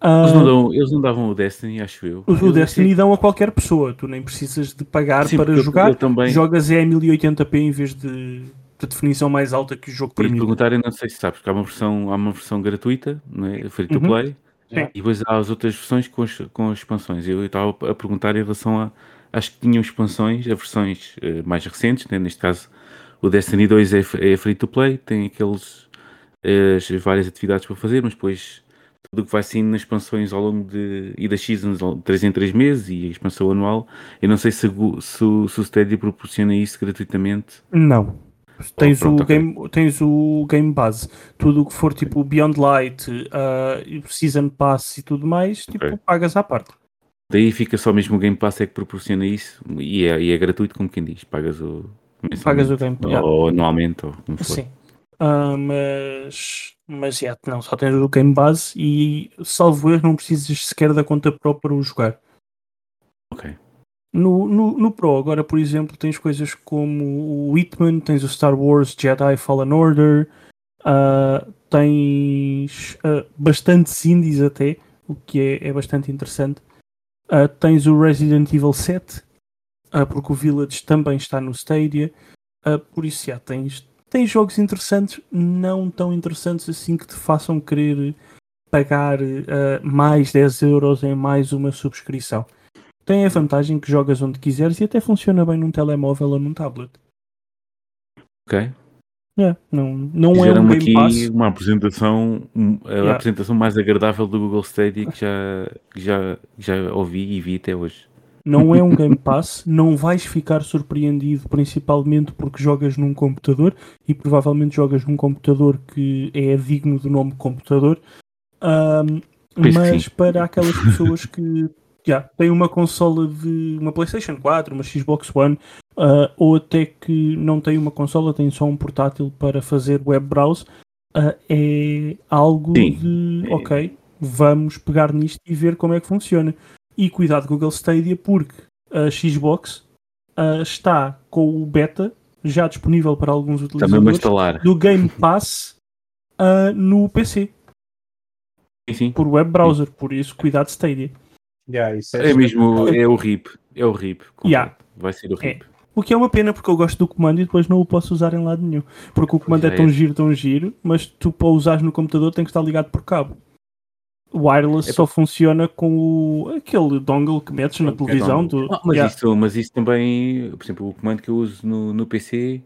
Eles, não dão- eles não davam o Destiny, acho eu. o, Eu- Destiny dão a qualquer pessoa, tu nem precisas de pagar Sim, para porque eu- jogar, eu também. jogas é a 1080p em vez de, de definição mais alta que o jogo permite. perguntar, eu não sei se sabes, porque há uma versão, há uma versão gratuita, não é? Free to Uhum. play, Sim. e depois há as outras versões com as, com as expansões. Eu estava a perguntar em relação a. Acho que tinham expansões, a versões eh, mais recentes, né? neste caso o Destiny 2 é, é free to play, tem aqueles as várias atividades para fazer, mas depois tudo o que vai saindo nas expansões ao longo de. e das seasons, de 3 em 3 meses e a expansão anual. Eu não sei se, se, o- se o Stadia proporciona isso gratuitamente. Não. Tens, pronto, o game, tens o Game Base, tudo o que for tipo Beyond Light, ah, Season Pass e tudo mais, tipo, Ok. pagas à parte. Daí fica só mesmo o Game Pass é que proporciona isso e é, e é gratuito, como quem diz. Pagas o. Pagas o Game ou, yeah. ou anualmente, ou como for. Sim. Ah, mas, mas yeah, não, só tens o Game Base e salvo erro não precisas sequer da conta Pro para o jogar. Ok. No, no, no Pro, agora, por exemplo, tens coisas como o Hitman, tens o Star Wars Jedi Fallen Order, ah, tens ah, bastantes indies até, o que é, é bastante interessante. Ah, tens o Resident Evil 7, ah, porque o Village também está no Stadia. Por isso, já tens, tens jogos interessantes, não tão interessantes assim que te façam querer pagar mais 10 euros em mais uma subscrição. Tem a vantagem que jogas onde quiseres e até funciona bem num telemóvel ou num tablet. Ok. É, não, não é um Game aqui Pass. uma apresentação, um, a Yeah. apresentação mais agradável do Google Stadia que já, que já, já ouvi e vi até hoje. Não é um Game Pass, não vais ficar surpreendido, principalmente porque jogas num computador e provavelmente jogas num computador que é digno do nome computador. Que mas para aquelas pessoas que [laughs] já têm uma consola de uma PlayStation 4, uma Xbox One, ah, ou até que não têm uma consola, têm só um portátil para fazer web browse, ah, é algo Sim. de É. ok, vamos pegar nisto e ver como é que funciona. E cuidado Google Stadia porque a Xbox ah, está com o beta já disponível para alguns utilizadores do Game Pass no PC sim. por web browser, por isso cuidado Stadia. Yeah, isso é, É mesmo, é o RIP. É o RIP. Yeah. Vai ser o RIP. O que é uma pena porque eu gosto do comando e depois não o posso usar em lado nenhum. Porque o comando é Já tão é. giro, tão giro, mas tu para usares no computador tem que estar ligado por cabo. O wireless É só funciona com o, aquele dongle que metes na Que é televisão. do- Ah, mas, Yeah. isso, mas isso também, por exemplo, o comando que eu uso no, no PC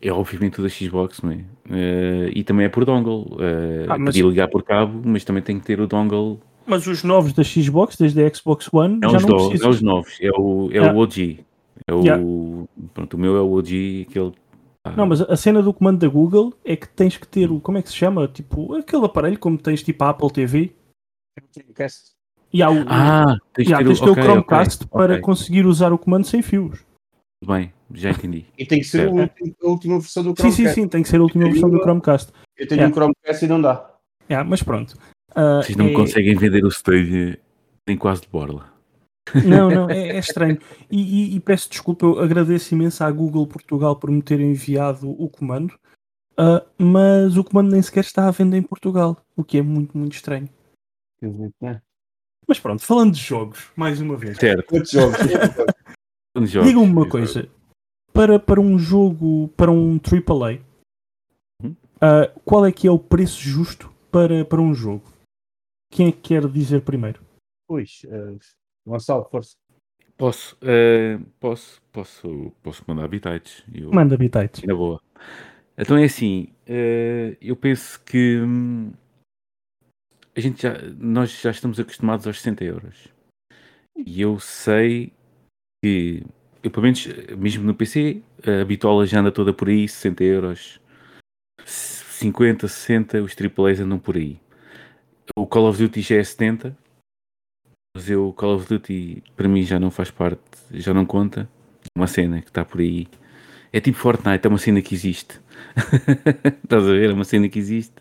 é obviamente o da Xbox, não é? Eh, e também é por dongle. Eh, Ah, mas- Podia ligar por cabo, mas também tem que ter o dongle. Mas os novos da Xbox, desde a Xbox One, Não já os, não precisam. não os novos, é o, é Yeah. o OG. É o, Yeah. pronto, o meu é o OG, aquele. ah, Não, mas a cena do comando da Google é que tens que ter o. Como é que se chama? Tipo, aquele aparelho como tens tipo a Apple TV. E há o, Ah, tens ter, tens de o, ter o Chromecast ok, para ok. conseguir usar o comando sem fios. Tudo bem, já entendi. E tem que ser a última, versão do Sim, Chromecast. sim, sim, tem que ser a última versão do Chromecast. Eu tenho Yeah. um Chromecast e não dá. Yeah, mas pronto. Ah, Vocês não é- conseguem vender o Stadia nem quase de borla. Não, não, [laughs] é, é estranho. E, e- e peço desculpa, eu agradeço imenso à Google Portugal por me ter enviado o comando, ah, mas o comando nem sequer está à venda em Portugal, o que é muito, muito estranho. Mas pronto, falando de jogos, mais uma vez. Certo. Quantos jogos? Quando jogos, Diga-me uma coisa. Para, para um jogo, para um AAA, Uhum. ah, qual é que é o preço justo para, para um jogo? Quem é que quer dizer primeiro? Pois, uh, Gonçalo, força. Posso, eh, posso, posso, posso mandar habitats. Eu, Manda habitats. Na boa. Então é assim, eh, eu penso que hum, a gente já, nós já estamos acostumados aos 60 euros. E eu sei que, eu pelo menos, mesmo no PC, a bitola já anda toda por aí, 60 euros, 50, 60, os AAAs andam por aí. O Call of Duty já é 70, mas eu, o Call of Duty para mim já não faz parte, já não conta. É Uma cena que está por aí. É tipo Fortnite, é uma cena que existe. [laughs] Estás a ver? É uma cena que existe.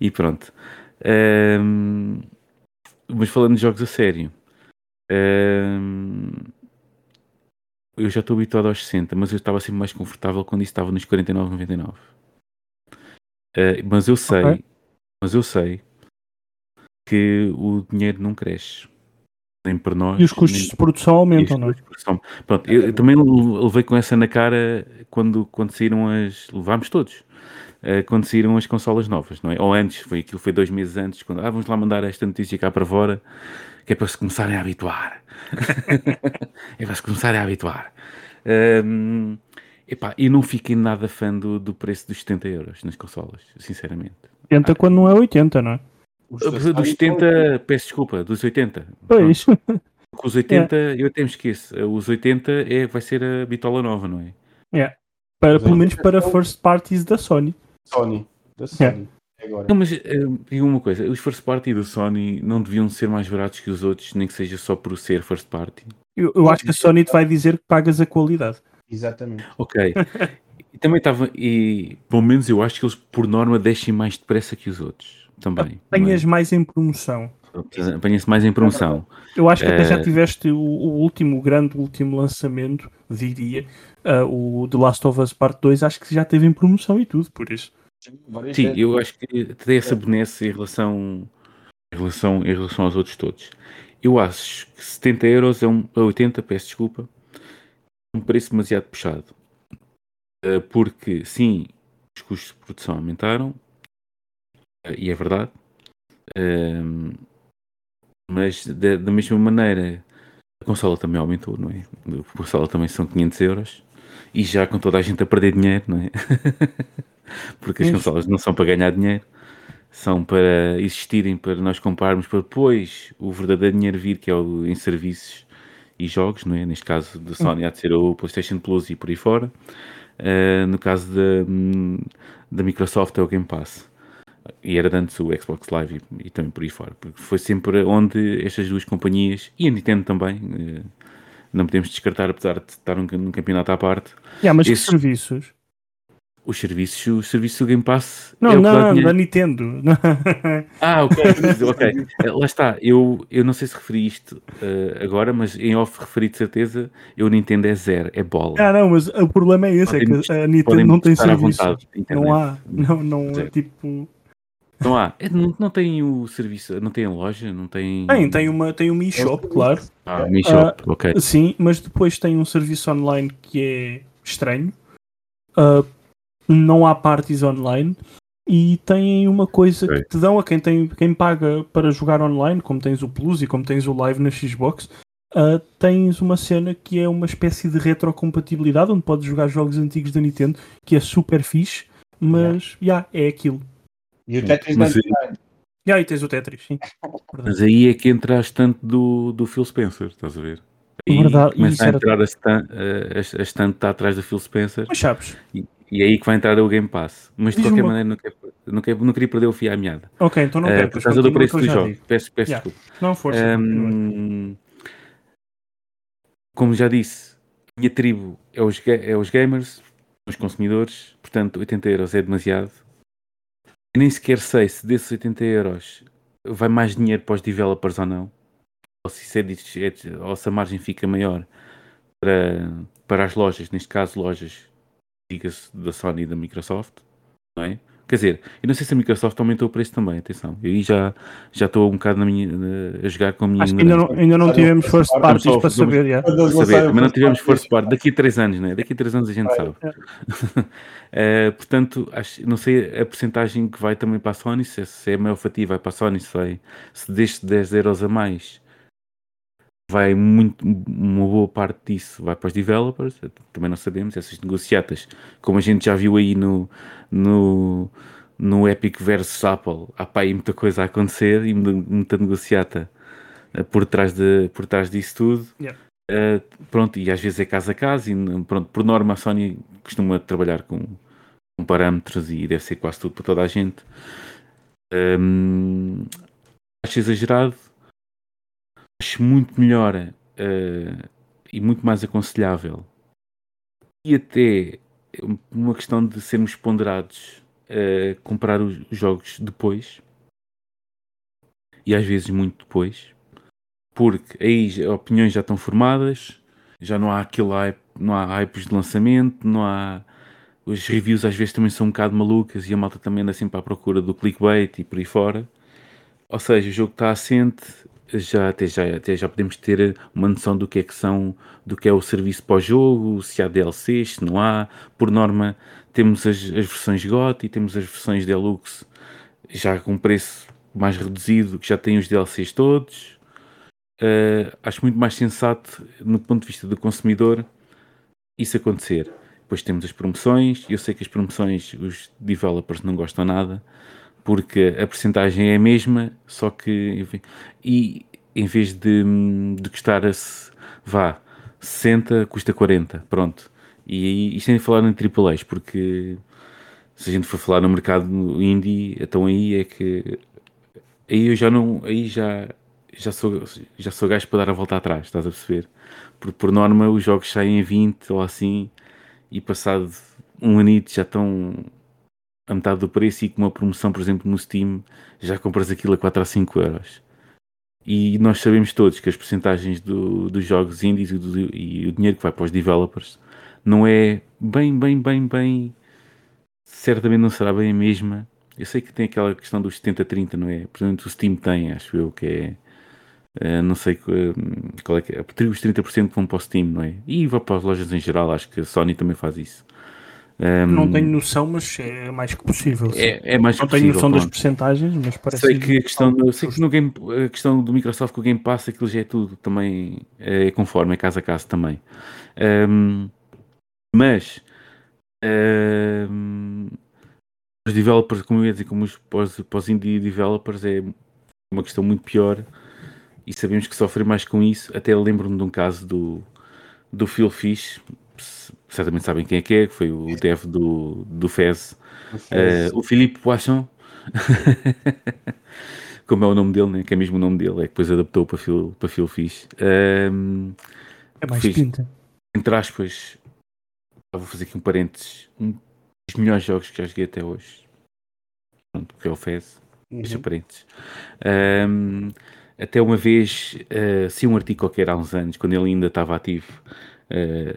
E pronto. Ahm, mas falando de jogos a sério, ahm, eu já estou habituado aos 60, mas eu estava sempre mais confortável quando isso estava nos 49,99. Ah, mas eu sei, Ok. mas eu sei que o dinheiro não cresce. Nem para nós. E os custos nem de produção aumentam, não é? Pronto, eu, eu também levei com essa na cara quando, quando saíram as. Levámos todos. eh, quando saíram as consolas novas, não é? Ou antes, foi aquilo foi dois meses antes, quando ah, vamos lá mandar esta notícia cá para fora, que é para se começarem a habituar. [laughs] é para se começarem a habituar. Ahm, epá, eu não fiquei nada fã do, do preço dos 70 euros nas consolas, sinceramente. 80 quando não é 80, não é? Os Dos 70, peço desculpa, dos 80. Pois. Com os [laughs] 80, eu até me esqueço. Os 80 é, vai ser a bitola nova, não é? Para, pelo menos para first parties da Sony. Sony. Da Sony. Agora. Não, mas eh, diga uma coisa: os first party do Sony não deviam ser mais baratos que os outros, nem que seja só por ser first party. Eu, eu acho que a Sony te vai dizer que pagas a qualidade. Exatamente. Ok. e também estava. E pelo menos eu acho que eles, por norma, descem mais depressa que os outros. Também. Apanhas mais em promoção. Apanha-se mais em promoção. Eu acho que até já Eh, tiveste o, o último, o grande último lançamento, diria, ah, o The Last of Us Part 2, acho que já teve em promoção e tudo, por isso. Sim, eu acho que tem essa benesse em relação, em relação, em relação aos outros todos. Eu acho que 70 euros é um, a 80, peço desculpa, é um preço demasiado puxado. Uh, Porque, sim, os custos de produção aumentaram, uh, e é verdade, Um, mas da, da mesma maneira A consola também aumentou, não é? A consola também são 500 euros e já com toda a gente a perder dinheiro, não é? [laughs] Porque as Isso. consolas não são para ganhar dinheiro, são para existirem, para nós comprarmos, para depois o verdadeiro dinheiro vir, que é o em serviços e jogos, não é? Neste caso da Sony há de ser o PlayStation Plus e por aí fora. Uh, no caso da, hum, da Microsoft é o Game Pass. E era antes o Xbox Live e, e também por aí fora. Porque foi sempre onde estas duas companhias, e a Nintendo também, uh, não podemos descartar, apesar de estar num, num campeonato à parte, Yeah, mas Esses- que serviços? os serviços, o serviço do Game Pass Não, é não, da Nintendo. [laughs] Ah, ok, ok. Eh, Lá está, eu, eu não sei se referi isto eh, agora, mas em off referi de certeza, eu Nintendo é zero, é bola. ah, não, mas o problema é esse, é Podem- que a Nintendo não tem serviço. vontade. Não há, não, não, é tipo... Não há. É, não, não tem o serviço, não tem a loja, não tem. Tem, tem uma, tem uma eShop, claro. Ah, Mi Shop, ok. Sim, mas depois tem um serviço online que é estranho. Ah, não há parties online. E tem uma coisa Ok. que te dão a quem, tem, quem paga para jogar online, como tens o Plus e como tens o Live na Xbox, ah, tens uma cena que é uma espécie de retrocompatibilidade, onde podes jogar jogos antigos da Nintendo, que é super fixe, mas já é aquilo. E o Tetris Mas, não eh, tem. E aí tens o Tetris, sim. [laughs] Mas aí é que entra a estante do, do Phil Spencer, estás a ver? Aí Verdade, começa isso a era- entrar a estante, a, a estante está atrás do Phil Spencer Mas sabes, e, e é aí que vai entrar o Game Pass. Mas de qualquer uma- maneira não, quero, não, quero, não queria perder o fio à meada. ok, então não Eh, quero. por causa do preço dos jogos. Peço, peço Yeah. desculpa. Não, força. continua. Hum, como já disse, a minha tribo é os, é os gamers, os consumidores, portanto 80 euros é demasiado. Eu nem sequer sei se desses 80 euros vai mais dinheiro para os developers ou não, ou se, é, é ou se a margem fica maior para, para as lojas, neste caso lojas, diga-se da Sony e da Microsoft, não é? Quer dizer, eu não sei se a Microsoft aumentou o preço também, atenção. Eu aí já, já estou um bocado na minha, na- a jogar com a minha Acho que ainda não, ainda não tivemos first parties para saber. eles para saber, mas não tivemos first part. Daqui a 3 anos, né? Daqui a 3 anos a gente Vai. sabe. [laughs] Eh, portanto, acho, não sei a porcentagem que vai também para a Sony, se, se é a maior fatia vai para a Sony, se, vai, se deste 10 euros a mais vai muito, uma boa parte disso vai para os developers, também não sabemos, essas negociatas, como a gente já viu aí no, no, no Epic versus Apple, há pá aí muita coisa a acontecer e muita, negociata eh, por trás, de, por trás disso tudo. Yeah. Uh, pronto, e às vezes é caso a caso, e pronto, por norma a Sony costuma trabalhar com, com parâmetros e deve ser quase tudo para toda a gente. Um, acho exagerado, acho muito melhor uh, e muito mais aconselhável, e até uma questão de sermos ponderados uh, comprar os jogos depois, e às vezes muito depois porque aí já- opiniões já estão formadas, já não há aquele hype, não há hypes de lançamento, não há. Os reviews às vezes também são um bocado malucas e a malta também anda sempre à procura do clickbait e por aí fora. Ou seja, o jogo está assente, já, até, já, até já podemos ter uma noção do que é que são, do que é o serviço pós-jogo, se há DLCs, se não há. Por norma, temos as, as versões GOT e temos as versões Deluxe já com preço mais reduzido, que já têm os DLCs todos. Uh, acho muito mais sensato, no ponto de vista do consumidor, isso acontecer. Depois temos as promoções. Eu sei que as promoções os developers não gostam nada, porque a percentagem é a mesma, só que enfim, e em vez de, de custar a se- vá 60, custa 40. Pronto. E isto é falar em AAAs, porque se a gente for falar no mercado indie, então aí é que aí eu já não, aí já já sou, já sou gajo para dar a volta atrás, estás a perceber? Porque por norma os jogos saem em 20 ou assim e passado um anito já estão a metade do preço e com uma promoção, por exemplo, no Steam, já compras aquilo a 4 a 5 euros. E nós sabemos todos que as percentagens do, dos jogos indies e, do- e o dinheiro que vai para os developers não é bem, bem, bem, bem. Certamente não será bem a mesma. Eu sei que tem aquela questão dos 70-30, não é? Portanto, o Steam tem, acho eu, que é. eh, não sei eh, qual é que é. Os 30% que vão para o Steam, não é? E vai para as lojas em geral, acho que a Sony também faz isso. Um, Não tenho noção, mas é mais que possível. é, é mais Não tenho possível, noção das pronto. percentagens, mas parece Sei que a questão, do, sei que no game, a questão do Microsoft com o Game Pass, aquilo já é tudo também é conforme, é caso a caso também. Um, mas um, os developers, como eu ia dizer, como os pós, pós indie developers, é uma questão muito pior e sabemos que sofrem mais com isso. Até lembro-me de um caso do, do Phil Fish, certamente sabem quem é que é, que foi o dev do, do Fez. Eh, o Philippe Poisson, [laughs] como é o nome dele, né? que é mesmo o nome dele, é que depois adaptou para Phil, para Phil Fish. Ehm, é mais fiz. pinta. entre aspas, vou fazer aqui um parênteses, um dos melhores jogos que já joguei até hoje. Pronto, que é o Fez, Uhum. parênteses. Ehm, até uma vez, uh, se um artigo qualquer há uns anos, quando ele ainda estava ativo,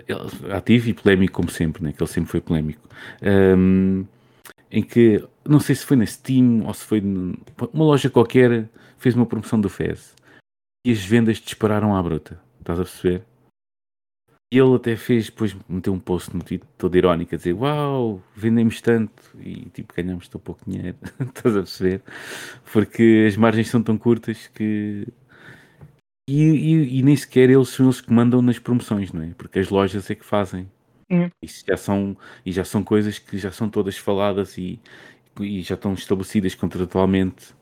ele- ativo e polémico como sempre, né? que ele sempre foi polémico, ehm, em que, não sei se foi na Steam ou se foi numa loja qualquer, fez uma promoção do Fez e as vendas dispararam à bruta, estás a perceber? E ele até fez, depois meteu um post no Twitter todo irónico a dizer Uau, vendemos tanto e tipo ganhamos tão pouco dinheiro, [laughs] estás a perceber? Porque as margens são tão curtas que. E, e- e nem sequer eles são eles que mandam nas promoções, não é? Porque as lojas é que fazem. Hum. Isso já são, e já são coisas que já são todas faladas e, e já estão estabelecidas contratualmente.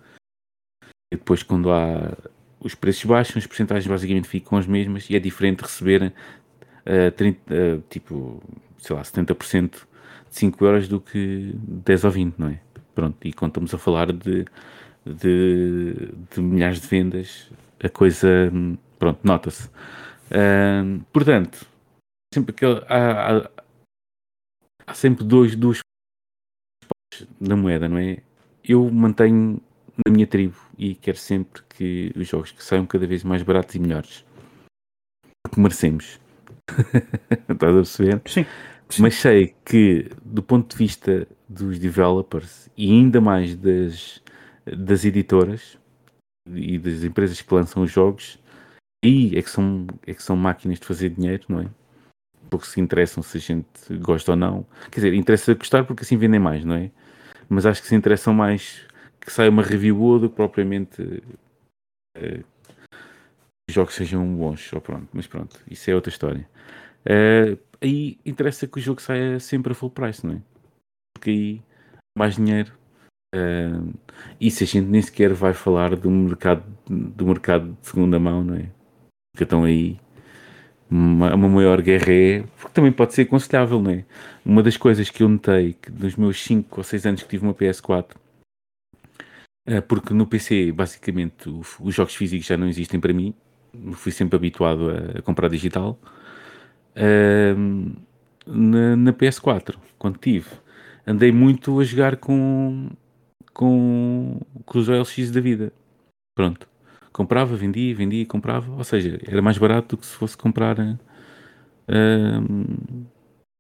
E depois, quando há os preços baixam, as porcentagens basicamente ficam as mesmas e é diferente receber eh, 30, eh, tipo, sei lá, 70% de 5 euros do que 10 ou 20, não é? Pronto, e quando estamos a falar de, de, de milhares de vendas, a coisa, hum, pronto, nota-se. Ahm, portanto, sempre aquele, há, há, há sempre dois, duas da moeda, não é? Eu mantenho na minha tribo e quero sempre que os jogos que saiam cada vez mais baratos e melhores. Porque merecemos. [laughs] Estás a perceber? Sim. Mas sei que, do ponto de vista dos developers e ainda mais das, das editoras e das empresas que lançam os jogos, aí é que são, é que são máquinas de fazer dinheiro, não é? Porque se interessam se a gente gosta ou não. Quer dizer, interessa gostar porque assim vendem mais, não é? Mas acho que se interessam mais que saia uma review do que propriamente que os jogos sejam bons. Ou pronto, mas pronto, isso é outra história. Eh, aí interessa que o jogo saia sempre a full price, não é? Porque aí mais dinheiro. E se a gente nem sequer vai falar do mercado, do mercado de segunda mão, não é? Porque estão aí uma, uma maior guerra é, porque também pode ser aconselhável, não é? Uma das coisas que eu notei que nos meus 5 ou 6 anos que tive uma PS4, eh, porque no PC basicamente o- os jogos físicos já não existem para mim, fui sempre habituado a, a comprar digital. Ahm, na, na PS4, quando tive, andei muito a jogar com, com, com os OLX da vida. Pronto. Comprava, vendia, vendia, comprava. Ou seja, era mais barato do que se fosse comprar. ahm,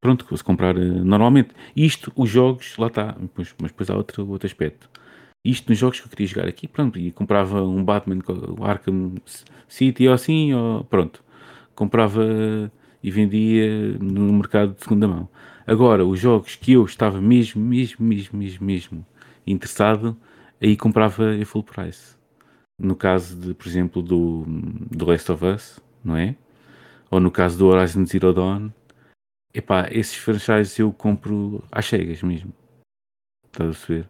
pronto, que fosse comprar eh, normalmente. Isto, os jogos, lá está. Mas, mas depois há outro, outro aspecto. Isto nos jogos que eu queria jogar aqui, pronto, e comprava um Batman, o Arkham City ou assim, ou pronto. Comprava e vendia no mercado de segunda mão. Agora, os jogos que eu estava mesmo, mesmo, mesmo, mesmo, mesmo interessado, aí comprava a full price. No caso, de, por exemplo, do, do Last of Us, não é? Ou no caso do Horizon Zero Dawn, epá, esses franchises eu compro às cegas mesmo. Estás a perceber?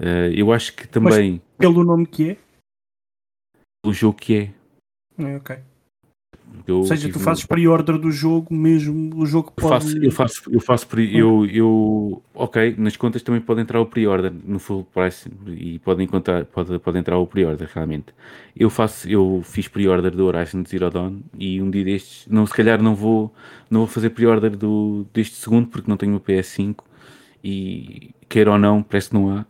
Eh, eu acho que também Pelo nome que é. o jogo que é. É, ok. Eu Ou seja, tu fazes pre-order do jogo, mesmo o jogo pode. faço, eu faço, eu faço, pre- eu, eu, ok, nas contas também pode entrar o pre-order no full price e pode encontrar, pode, pode entrar o pre-order realmente. Eu faço, eu fiz pre-order do Horizon Zero Dawn e um dia destes, não, se calhar não vou, não vou fazer pre-order deste segundo porque não tenho uma PS5 e queira ou não, parece que não há.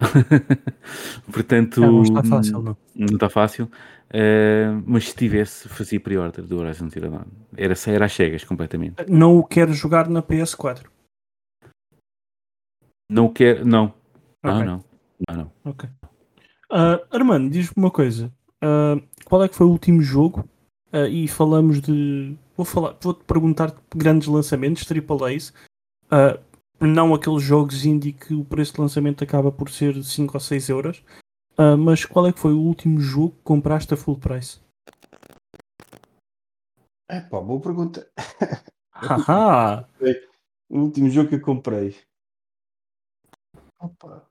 [laughs] Portanto, Ah, não está fácil, não. não está fácil. Eh, mas se tivesse, fazia pre-order do Horizon Zero Dawn. Era, era às cegas completamente. Não o quero jogar na PS4. Não quero, não. Não, Ok. não. Não, não. Ok. Ah, Armando, diz-me uma coisa. Ah, qual é que foi o último jogo? Ah, e falamos de. Vou falar, vou-te perguntar de grandes lançamentos, Triple A's. Ah, não aqueles jogos indie que o preço de lançamento acaba por ser 5 ou 6 euros. Uh, mas qual é que foi o último jogo que compraste a full price? É pá, boa pergunta. [laughs] Haha! o último jogo que eu comprei. Opa.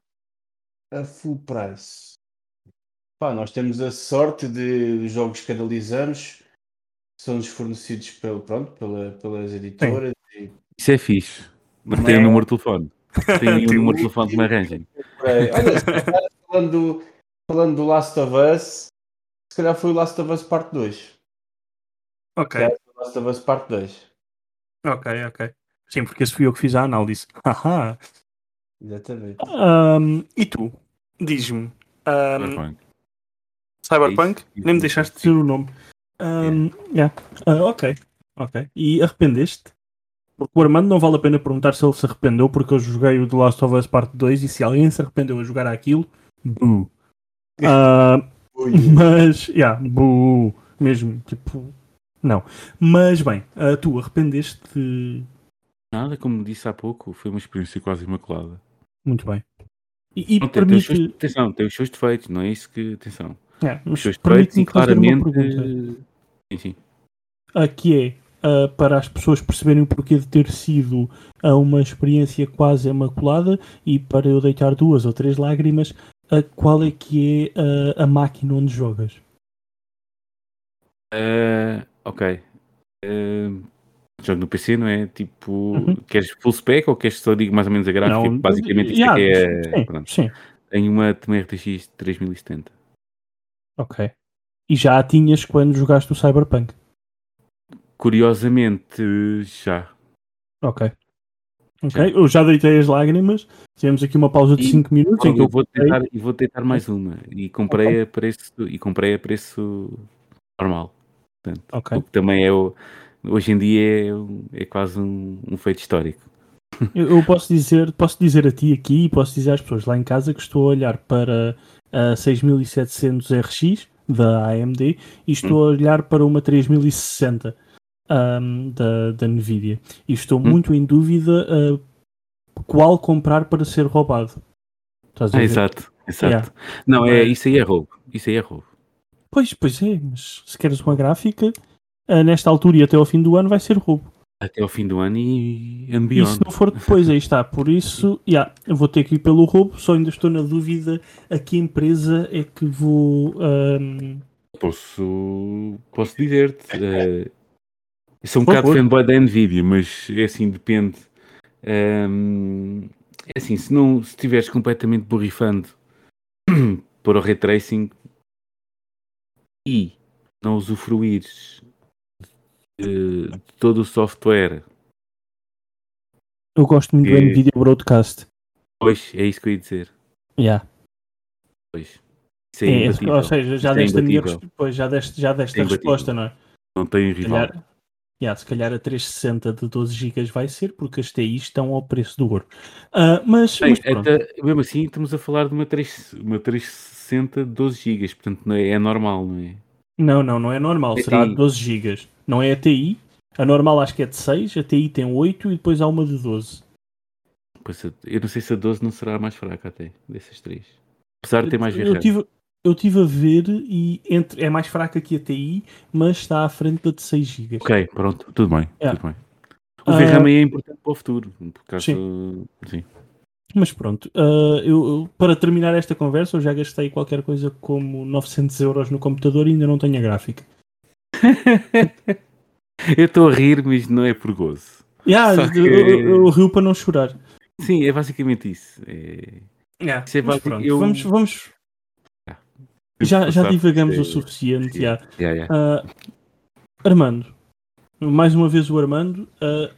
A full price. Pá, nós temos a sorte de jogos que analisamos são-nos fornecidos pelo, pronto, pela, pelas editoras. E... Isso é fixe. Mas tem o um número de telefone. Tem um [laughs] número de telefone que me arranjem. Olha, falando, do, falando do Last of Us, se calhar foi o Last of Us Parte 2. Ok. Last of Us Parte 2. Ok, ok. Sim, porque esse fui eu que fiz a análise. [laughs] Haha. Exatamente. Um, e tu? Diz-me. Um, Cyberpunk? Isso, isso, Nem me deixaste dizer o nome. Um, yeah. Uh, ok, ok. E arrependeste? Porque o Armando não vale a pena perguntar se ele se arrependeu, porque eu joguei o The Last of Us Part 2 e se alguém se arrependeu a jogar aquilo, boo. Uh, mas, yeah, boo. Mesmo, tipo, não. Mas bem, uh, tu arrependeste de... Nada, como disse há pouco, foi uma experiência quase imaculada. Muito bem. E, e não, tem, permite... tem seus, atenção, tem os seus defeitos, não é isso que. Atenção. É, os seus defeitos e claramente. Sim, sim. Aqui é uh, para as pessoas perceberem o porquê de ter sido uh, uma experiência quase imaculada e para eu deitar duas ou três lágrimas, uh, qual é que é a máquina onde jogas? ok. jogo no PC, não é? Tipo, uhum. queres full spec ou queres só digo mais ou menos a gráfica? Não, Basicamente isto yeah, é. Sim, sim. Tem uma também RTX 3070. Ok. E já a tinhas quando jogaste o Cyberpunk? Curiosamente, já. Ok. Ok, eu já deitei as lágrimas. Tivemos aqui uma pausa de 5 minutos. Em que eu vou tentar, e vou tentar mais uma. E comprei okay. a preço e comprei a preço normal. Portanto, okay. O que também é hoje em dia é, é quase um, um feito histórico. [laughs] Eu, eu, posso dizer, posso dizer a ti aqui e posso dizer às pessoas lá em casa que estou a olhar para a 6700 RX da AMD e estou a olhar para uma 3060 um, da, da Nvidia e estou hum. muito em dúvida uh, qual comprar para ser roubado. Ah, exato, exato. Yeah. Não, é, isso aí é roubo. Isso aí é roubo. Pois, pois é, mas se queres uma gráfica, uh, nesta altura e até ao fim do ano vai ser roubo. Até ao fim do ano e and beyond. E se não for depois, aí está. Por isso, yeah, vou ter que ir pelo roubo, só ainda estou na dúvida a que empresa é que vou. Um... Posso, posso dizer-te. Uh, sou um bocado fanboy da Nvidia, mas é assim, depende. Um, é assim, se não se estiveres completamente borrifando [clears throat] para o ray tracing e não usufruires de, de todo o software. Eu gosto muito que... do Nvidia Broadcast. Pois, é isso que eu ia dizer. Yeah. Pois. Isso é, é ou seja, já é deste, a minha, pois, já deste, já deste é a resposta, não é? Não tem rival. Calhar, yeah, se calhar a 360 de 12 GB vai ser, porque as TI estão ao preço do ouro. Uh, mas, Bem, mas até, mesmo assim, estamos a falar de uma, 3, uma 360 de 12 GB, portanto não é, é normal, não é? Não, não, não é normal, é será TI. 12 GB. Não é a TI. A normal acho que é de 6, a TI tem 8 e depois há uma de 12. Pois, eu não sei se a 12 não será a mais fraca até, dessas três. Apesar de ter mais VRAM. Eu tive, eu tive a ver e entre, é mais fraca que a TI, mas está à frente da de 6 GB. Ok, pronto, tudo bem. É. Tudo bem. O VRAM uh, é importante para o futuro. Por causa, sim. sim. Mas pronto, uh, eu, eu, para terminar esta conversa, eu já gastei qualquer coisa como 900 euros no computador e ainda não tenho a gráfica. [laughs] eu estou a rir, mas não é por gozo. Yeah, que... eu, eu, rio para não chorar. Sim, é basicamente isso. É... Yeah, é basic... eu... Vamos, vamos... Já, já divagamos é... o suficiente. Yeah. Yeah, yeah. Uh, Armando, mais uma vez o Armando. Uh,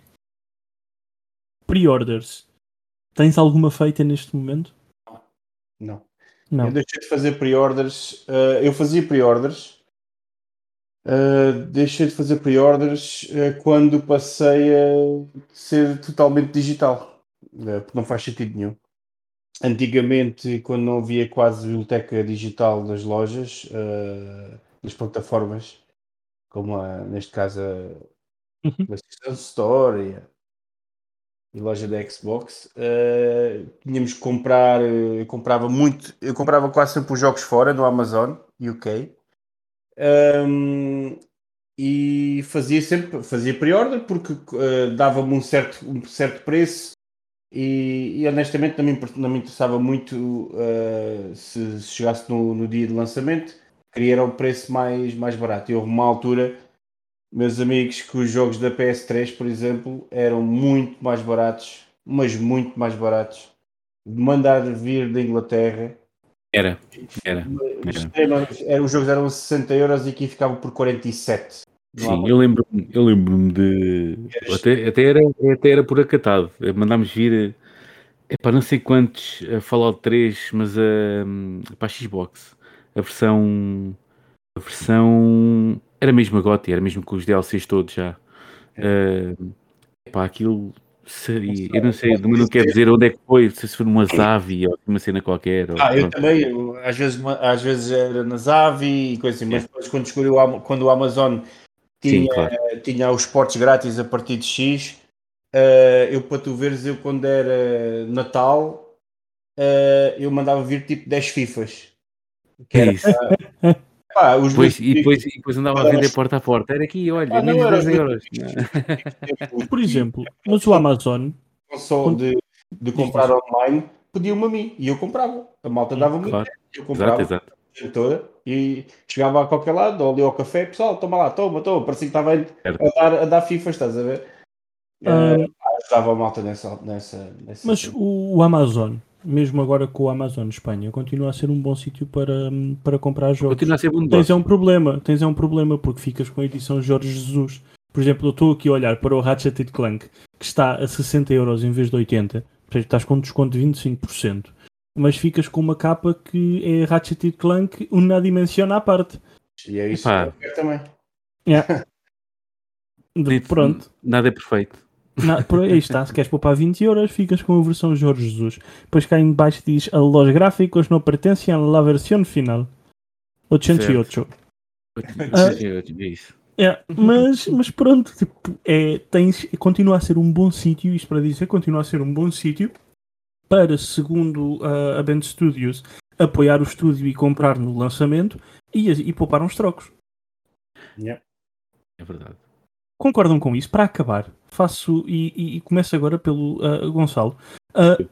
Pre-orders. Tens alguma feita neste momento? Não. Não. Eu deixei de fazer pre-orders. Uh, eu fazia pre-orders Uh, deixei de fazer pre-orders uh, quando passei a ser totalmente digital, uh, porque não faz sentido nenhum. Antigamente, quando não havia quase biblioteca digital nas lojas, nas plataformas, como a, neste caso a uhum. Store e loja da Xbox, uh, tínhamos que comprar, eu comprava muito, eu comprava quase sempre os jogos fora no Amazon UK. Um, e fazia sempre, fazia pre-order porque uh, dava-me um certo, um certo preço e, e honestamente não me, não me interessava muito uh, se, se, chegasse no, no, dia de lançamento, queria o preço mais, mais barato. E houve uma altura, meus amigos, que os jogos da PS3, por exemplo, eram muito mais baratos, mas muito mais baratos. De mandar vir da Inglaterra. Era, era. era. era os jogos eram 60 euros e aqui ficavam por 47. Sim, eu lembro-me eu lembro de. Até, até, era, até era por acatado. Mandámos vir. para não sei quantos a Fallout 3, mas a, para a Xbox. A versão. A versão. Era mesmo a GOTY, era mesmo com os DLCs todos já. É. Uh, epá, aquilo seria. Eu não sei, não quero dizer onde é que foi, se foi numa Zavi ou uma cena qualquer. Ah, ou, eu também, às vezes, às vezes era na Zavi e coisa assim, mas depois quando escolhi o, quando o Amazon tinha, Sim, claro. tinha os portos grátis a partir de X. Uh, eu, para tu veres, eu quando era Natal, uh, eu mandava vir tipo 10 FIFAs. Que era, isso. [laughs] Pá, os depois, e, depois, e depois andava a vender porta a porta. Era aqui, olha, ah, menos não, 12 euros. [laughs] Por exemplo, mas o Amazon. Só de, de comprar online, pediu-me a mim e eu comprava. A malta dava-me. Claro. Eu comprava. Exato, exato. E chegava a qualquer lado, ou ali ao café, pessoal, toma lá, toma, toma. Parecia que estava a dar, a dar FIFA, estás a ver? Uh, ajudava a malta nessa. nessa, nessa mas o, o, Amazon, mesmo agora com o Amazon Espanha, continua a ser um bom sítio para, para comprar jogos. Continua a ser bom Tens é um problema, tens é um problema porque ficas com a edição Jorge Jesus. Por exemplo, eu estou aqui a olhar para o Ratchet Clank, que está a 60 euros em vez de 80, portanto estás com um desconto de 25% mas ficas com uma capa que é Ratchet Clank uma dimensão à parte. E é isso Epá. que eu também. Yeah. [laughs] De, pronto. Nada é perfeito. Na, por aí está, se queres poupar 20 euros, ficas com a versão Jorge Jesus. Depois cá em baixo diz: Los gráficos não pertencem à versão final. 88. 88, uh, é isso. É, mas, mas pronto, tipo, é, tens, continua a ser um bom sítio, isto para dizer, continua a ser um bom sítio para, segundo uh, a Band Studios, apoiar o estúdio e comprar no lançamento e, e poupar uns trocos. Yeah. É verdade. Concordam com isso? Para acabar, faço e, e, e começo agora pelo uh, Gonçalo. Uh,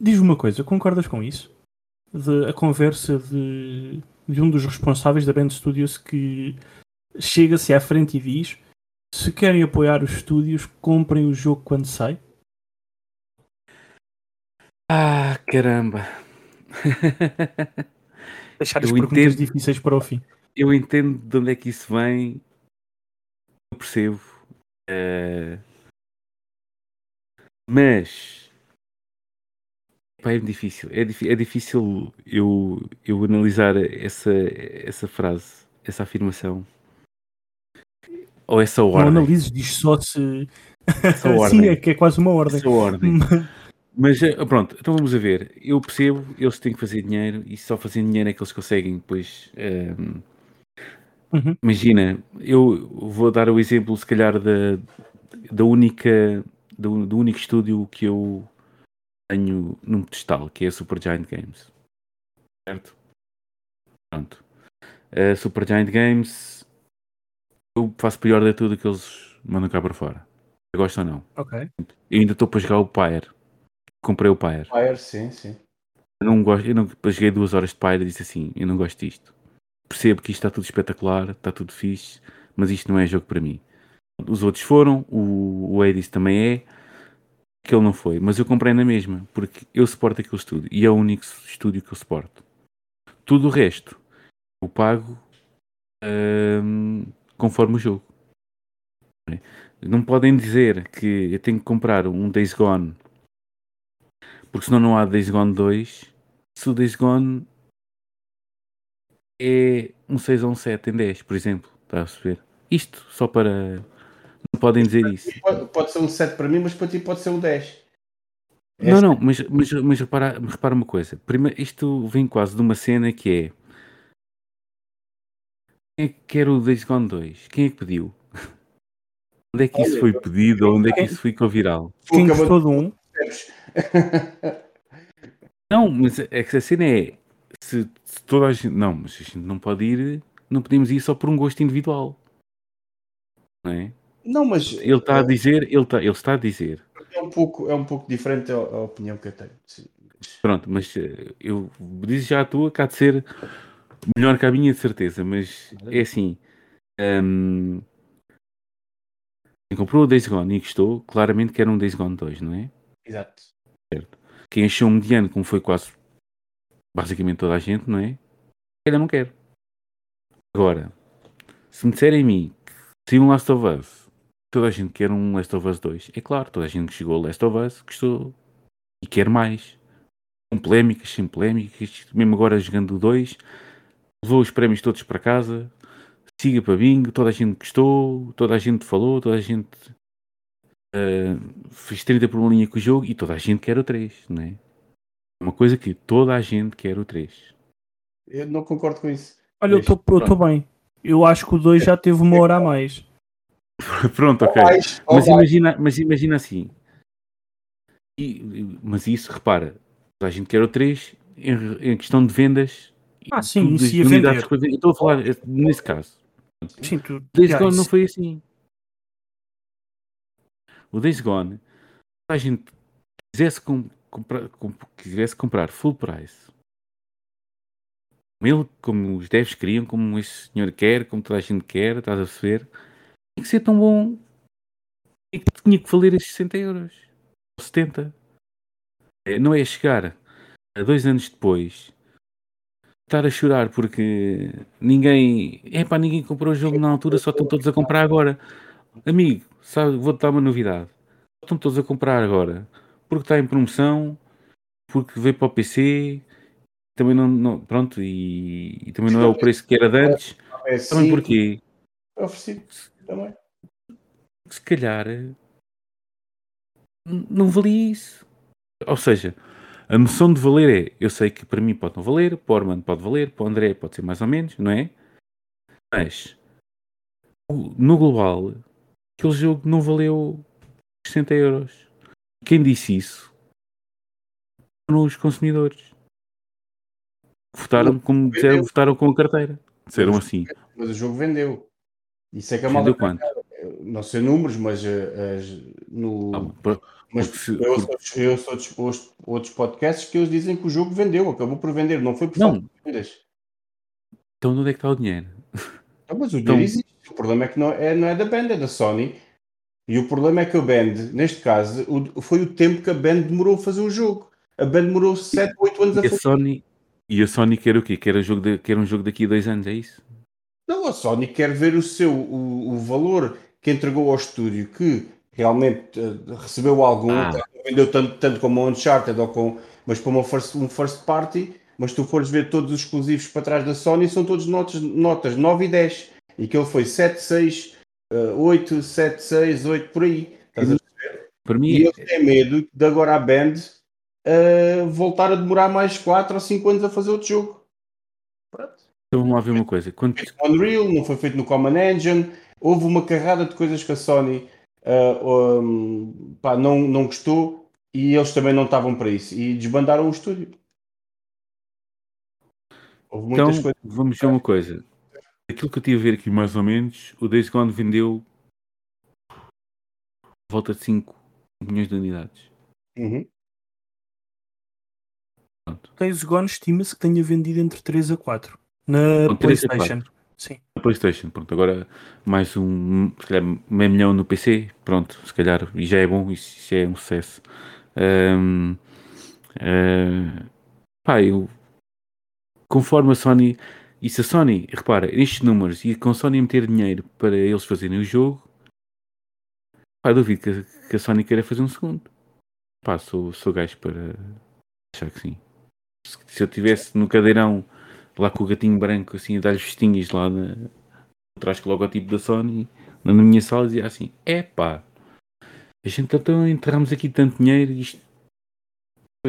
diz uma coisa, concordas com isso? De, a conversa de, de um dos responsáveis da Band Studios que chega-se à frente e diz se querem apoiar os estúdios, comprem o jogo quando sai? Ah, caramba. [laughs] Deixar as eu perguntas entendo, difíceis para o fim. Eu entendo de onde é que isso vem. Eu percebo. Uh, mas é difícil. É, é difícil eu, eu analisar essa, essa frase, essa afirmação. Ou essa ordem. Não analises, diz só se. [laughs] Sim, é que é quase uma ordem. Essa ordem. [laughs] Mas eh, pronto, então vamos a ver. Eu percebo, eles têm que fazer dinheiro e só fazendo dinheiro é que eles conseguem depois. Um, ehm, uhum. Imagina, eu vou dar o exemplo, se calhar, da, da única, do, do único estúdio que eu tenho num pedestal, que é a Super Giant Games. Certo? Pronto. A Super Giant Games, eu faço pior de tudo que eles mandam cá para fora. Eu gosto ou não? Ok. Eu ainda estou para jogar o Pyre comprei o Pyre. Pyre, sim, sim. Eu não gosto, eu não, joguei duas horas de Pyre e disse assim, eu não gosto disto. Percebo que isto está tudo espetacular, está tudo fixe, mas isto não é jogo para mim. Os outros foram, o, o Edis também é, que ele não foi, mas eu comprei na mesma, porque eu suporto aquele estúdio e é o único estúdio que eu suporto. Tudo o resto eu pago hum, conforme o jogo. Não podem dizer que eu tenho que comprar um Days Gone porque senão não há Days Gone 2. Se o Days Gone é um 6 ou um 7 em 10, por exemplo. Está a perceber? Isto só para. Não podem dizer isso. Pode, pode ser um 7 para mim, mas para ti pode ser um 10. Não, não, mas, mas, mas repara, repara uma coisa. Primeiro, isto vem quase de uma cena que é. Quem é que quer o Days Gone 2? Quem é que pediu? [laughs] Onde é que isso foi pedido ou onde é que isso ficou viral? Quem gostou de um, de- Não, mas é que a cena é. Se, se toda a gente. Não, mas a gente não pode ir. Não podemos ir só por um gosto individual. Não é? Não, mas Ele está a dizer. Ele, está, ele está a dizer. é um pouco, é um pouco diferente a, a opinião que eu tenho. Sim. Pronto, mas eh, eu disse já a tua que há de ser melhor que a minha, de certeza. Mas é assim. hum, quem comprou o Days Gone e gostou, claramente que era um Days Gone 2, não é? Exato. Quem achou mediano, como foi quase basicamente toda a gente, não é? Ainda não quero. Agora, se me disserem a mim que se um Last of Us, toda a gente quer um Last of Us 2, é claro, toda a gente que chegou ao Last of Us gostou e quer mais. Com polémicas, sem polémicas, mesmo agora jogando o 2, levou os prémios todos para casa, siga para bingo, toda a gente gostou, toda a gente falou, toda a gente eh, fez 30 por uma linha com o jogo e toda a gente quer o 3, não é? Uma coisa que toda a gente quer o 3. Eu não concordo com isso. olha, eu estou bem. Eu acho que o 2 já teve uma hora a mais. [laughs] Pronto, ok. Mais, Mas imagina, mas imagina assim. E- mas isso, repara, toda a gente quer o 3 em, em questão de vendas. e Ah, sim, isso de ia vender. estou a falar eh, nesse caso. Sim, tu, Days já, não foi assim. O Days Gone, a gente quisesse com- comprar, com- quisesse comprar full price, como, ele, como os devs queriam, como esse senhor quer, como toda a gente quer, estás a perceber, tinha que ser tão bom e que tinha que valer esses 60 euros ou 70. É, Não é chegar a dois anos depois estar a chorar porque ninguém, epá, ninguém comprou o jogo na altura, só estão todos a comprar agora. Amigo, sabe, vou-te dar uma novidade. Estão todos a comprar agora. Porque está em promoção, porque veio para o PC, também não, não- pronto, e, e também não é o preço que era de antes. É Também sim, porque, é oferecido também. se calhar, não valia isso. Ou seja, a noção de valer é, eu sei que para mim pode não valer, para o Armando pode valer, para o André pode ser mais ou menos, não é? Mas, no global, aquele jogo não valeu 60 euros. Quem disse isso foram os consumidores. Votaram, como disseram, votaram com a carteira. Disseram assim. Mas o jogo vendeu. Isso é que é Vendeu mal. quanto? Não sei números, mas eh, no, Ah, Mas se- eu, sou, eu sou disposto outros podcasts que eles dizem que o jogo vendeu, acabou por vender, não foi por Não. falta de vendas. Então onde é que está o dinheiro? Ah, mas o Então- dinheiro existe. O problema é que não é, não é da band, é da Sony. E o problema é que a band, neste caso, o- foi o tempo que a band demorou a fazer o jogo. A band demorou 7, 8 anos a a fazer. Sony, e a Sony quer o quê? Quer, o jogo de- quer um jogo daqui a dois anos, é isso? Não, a Sony quer ver o seu o, o valor que entregou ao estúdio, que realmente eh, recebeu algum, Ah. não vendeu tanto, tanto como o Uncharted, ou com, mas para uma first, um first party, mas tu fores ver todos os exclusivos para trás da Sony, são todos notas, notas 9 e 10. E que ele foi 7, 6, eh, 8, 7, 6, 8, por aí. Estás a Para E mim, eles têm medo de agora a Band eh, voltar a demorar mais 4 ou 5 anos a fazer outro jogo. Pronto. então vamos lá ver uma coisa. Quanto, feito no Unreal, não foi feito no Common Engine. Houve uma carrada de coisas que a Sony ah, um, pá, não, não gostou e eles também não estavam para isso e desbandaram o estúdio. Houve então, vamos ver uma coisa. Aquilo que eu tive a ver aqui, mais ou menos, o Days Gone vendeu volta de 5 milhões de unidades. Uhum. Pronto. Days Gone estima-se que tenha vendido entre 3 a 4 na Com 3 a PlayStation. Sim. A PlayStation, pronto, agora mais um, se calhar meio milhão no PC, pronto, se calhar, e já é bom, isso, isso é um sucesso. Ahm, ah, pá, eu, conforme a Sony, e se a Sony, repara, estes números, e com a Sony meter dinheiro para eles fazerem o jogo, pá, duvido que, que a Sony queira fazer um segundo. Pá, sou, sou gajo para achar que sim. Se, se eu estivesse no cadeirão lá com o gatinho branco, assim, a dar vestinhas lá na, atrás com o logotipo da Sony, na minha sala, dizia assim: é pá, a gente então enterramos aqui tanto dinheiro, isto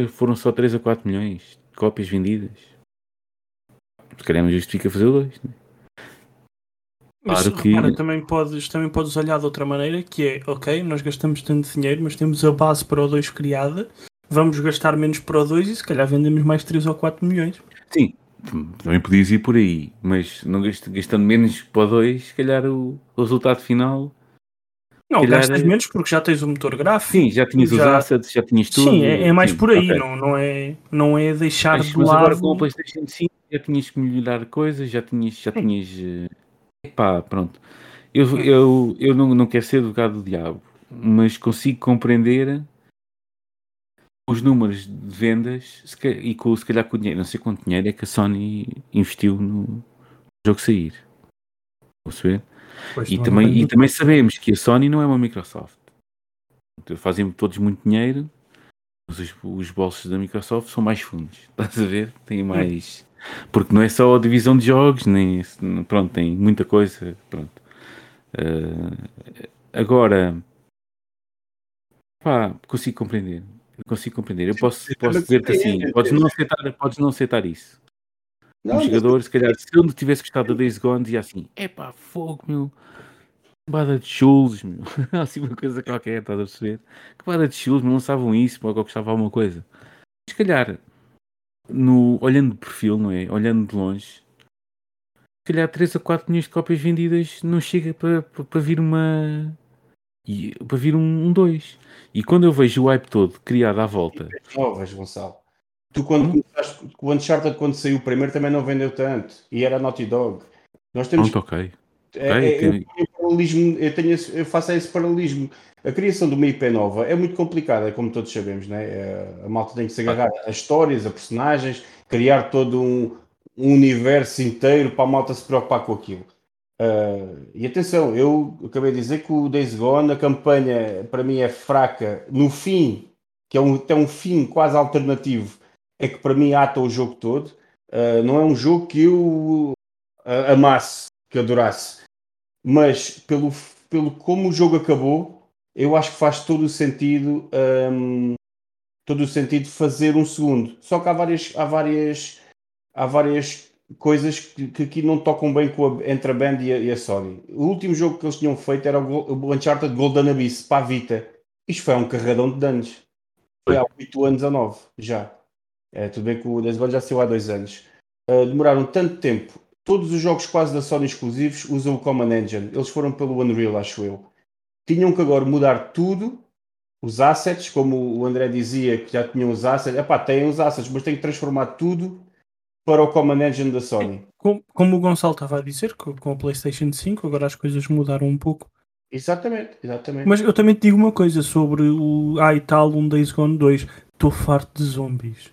foram só 3 a 4 milhões de cópias vendidas. Se calhar não justifica fazer dois. Né? Mas Claro que- repara, também podes, também podes olhar de outra maneira, que é, ok, nós gastamos tanto dinheiro, mas temos a base para o 2 criada, vamos gastar menos para o 2 e se calhar vendemos mais 3 ou 4 milhões. Sim, também podias ir por aí, mas não gast- gastando menos para dois, se calhar o, o resultado final. Não, calhar gastas é- menos porque já tens o motor gráfico. Sim, já tinhas os Já- assets, já tinhas tudo. Sim, é, é mais sim, por aí, ok. não, não, é, não é deixar Mas, de mas lado. agora com o PlayStation 5 já tinhas que melhorar coisas, já tinhas. Já tinhas eh, epá, pronto. Eu, eu, eu não, não quero ser advogado do diabo, mas consigo compreender os números de vendas e com, se calhar com o dinheiro, não sei quanto dinheiro é que a Sony investiu no jogo sair. Pois, E também, não- e também sabemos que a Sony não é uma Microsoft. Fazem todos muito dinheiro, os, os bolsos da Microsoft são mais fundos. [laughs] Estás a ver? Tem mais. Porque não é só a divisão de jogos, nem pronto, tem muita coisa. Pronto. Eh, agora, pá, consigo compreender. Eu consigo compreender. Eu posso, posso dizer-te é, assim: é, podes é. não aceitar, podes não aceitar isso. Não, um jogador, se calhar, se eu não tivesse gostado da Days Gone, dizia assim: epá, fogo, meu. Bada de chulos, meu. [laughs] assim uma coisa qualquer, estás a perceber? Que bada de chulos, não lançavam isso, ou eu gostava alguma coisa. Se calhar, no, olhando de perfil, não é? Olhando de longe, se calhar 3 a 4 milhões de cópias vendidas não chega para, para, para vir uma. E, para vir um 2. e quando eu vejo o hype todo criado à volta, novas, Gonçalo. Tu quando começaste, o Uncharted quando saiu o primeiro também não vendeu tanto. E era Naughty Dog. Nós temos pronto, ok. É, Ok, é, tem- paralelismo, eu, tenho esse- eu faço esse paralelismo. A criação de uma IP nova é muito complicada, como todos sabemos, né? É, A malta tem que se agarrar a histórias, a personagens, criar todo um, um universo inteiro para a malta se preocupar com aquilo. Ah, e atenção, eu acabei de dizer que o Days Gone, a campanha para mim é fraca no fim, que é um, tem um fim quase alternativo, é que para mim ata o jogo todo. Ah, não é um jogo que eu ah, amasse, que adorasse mas pelo, pelo como o jogo acabou, eu acho que faz todo o sentido hum, todo o sentido fazer um segundo. Só que há várias, há várias, há várias coisas que, que aqui não tocam bem com a- entre a Band e a, e a Sony. O último jogo que eles tinham feito era o, o Uncharted Golden Abyss para a Vita. Isto foi um carradão de danos. Foi há 8 anos a 9, já. É, tudo bem que o Gone já saiu há 2 anos. Uh, demoraram tanto tempo. Todos os jogos quase da Sony exclusivos usam o Common Engine. Eles foram pelo Unreal, acho eu. Tinham que agora mudar tudo, os assets, como o André dizia que já tinham os assets. Epá, têm os assets, mas têm que transformar tudo para o Common Engine da Sony. Como, como o Gonçalo estava a dizer, com, com o PlayStation 5, agora as coisas mudaram um pouco. Exatamente, exatamente. Mas eu também te digo uma coisa sobre o. Ah, e tal, um Days Gone 2. Estou farto de zombies.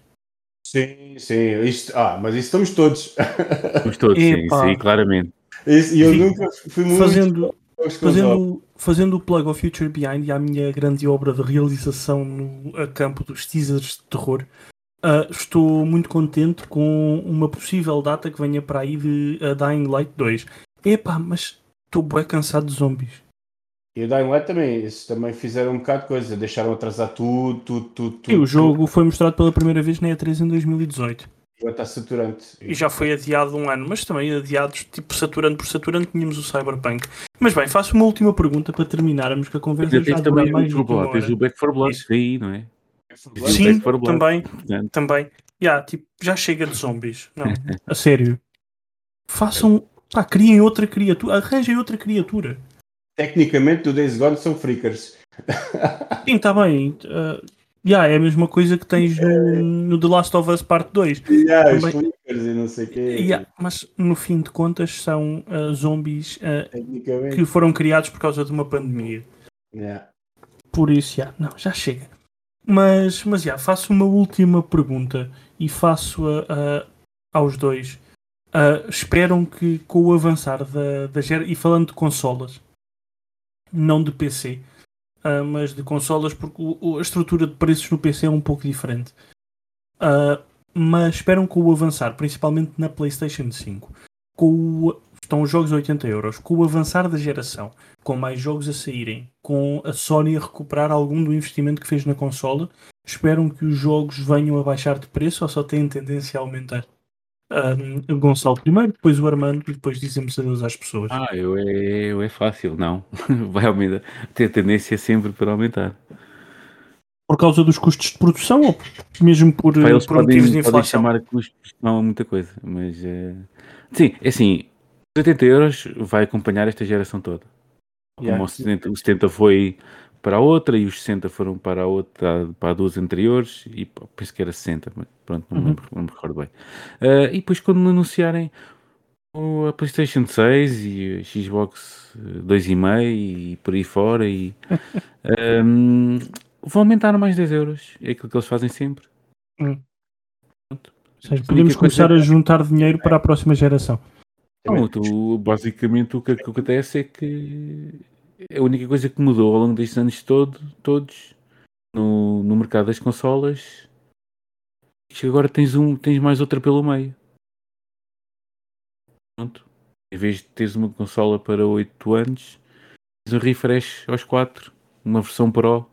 Sim, sim. Isto, ah, mas isso estamos todos. Estamos todos, sim, sim, claramente. Isso- E eu Sim. nunca fui muito. Fazendo, fazendo, fazendo o plug ao Future Behind e à minha grande obra de realização no a campo dos teasers de terror, ah, estou muito contente com uma possível data que venha para aí de a Dying Light 2. Epá, mas estou bem cansado de zombies. E o Dying Light também, esses também fizeram um bocado de coisa, deixaram atrasar tudo, tudo, tudo, tudo. E o jogo foi mostrado pela primeira vez na E3 em 2018. Vai estar saturante. E já foi adiado um ano, mas também adiados, tipo, saturando por saturando, tínhamos o Cyberpunk. Mas bem, faço uma última pergunta para terminarmos, que a conversa já tens também mais desculpa uma lá, tens o Back for Blood Isso. aí, não é? Sim. Sim, Back 4 Blood. também, Portanto, também. Yeah, tipo, já chega de zombies. Não, [laughs] a sério. Façam, pá, criem outra criatura, arranjem outra criatura. Tecnicamente, do Days Gone são freakers. [laughs] Sim, está bem. Uh, yeah, é a mesma coisa que tens no, no The Last of Us Part 2. Yeah, os Também- freakers e não sei o quê. Yeah, mas no fim de contas são uh, zombies uh, que foram criados por causa de uma pandemia. Yeah. Por isso, já, não, já chega. Mas, mas já, faço uma última pergunta e faço-a a- aos dois. Ah, esperam que com o avançar da, da gera, e falando de consolas, não de PC, ah, mas de consolas, porque o- a estrutura de preços no PC é um pouco diferente. Ah, mas esperam com o avançar, principalmente na PlayStation 5, com o, estão os jogos a 80 euros, com o avançar da geração, com mais jogos a saírem, com a Sony a recuperar algum do investimento que fez na consola, esperam que os jogos venham a baixar de preço ou só têm tendência a aumentar? Um, Gonçalo primeiro, depois o Armando e depois dizemos adeus às pessoas. Ah, eu é, eu é fácil, não. [laughs] Vai aumentar. Tem a tendência sempre para aumentar. Por causa dos custos de produção ou mesmo por, Pá, eles por podem, motivos de inflação? chamar custos, não a muita coisa, mas é... sim, é assim, 80 euros vai acompanhar esta geração toda. Como Yeah. o 70, o 70 foi para a outra e os 60 foram para a outra, para duas anteriores e penso que era 60, mas pronto, não, me Uhum. lembro, não me recordo bem. Ah, e depois quando anunciarem o- a PlayStation 6 e a Xbox 2,5 e por aí fora e [laughs] ahm, vão aumentar mais 10 euros. É aquilo que eles fazem sempre. Ou seja, podemos começar é- a juntar dinheiro para a próxima geração. Não, tu, basicamente o que, o que acontece é que a única coisa que mudou ao longo destes anos todo, todos no, no mercado das consolas é que agora tens, um, tens mais outra pelo meio. Pronto. Em vez de teres uma consola para 8 anos, tens um refresh aos 4, uma versão Pro.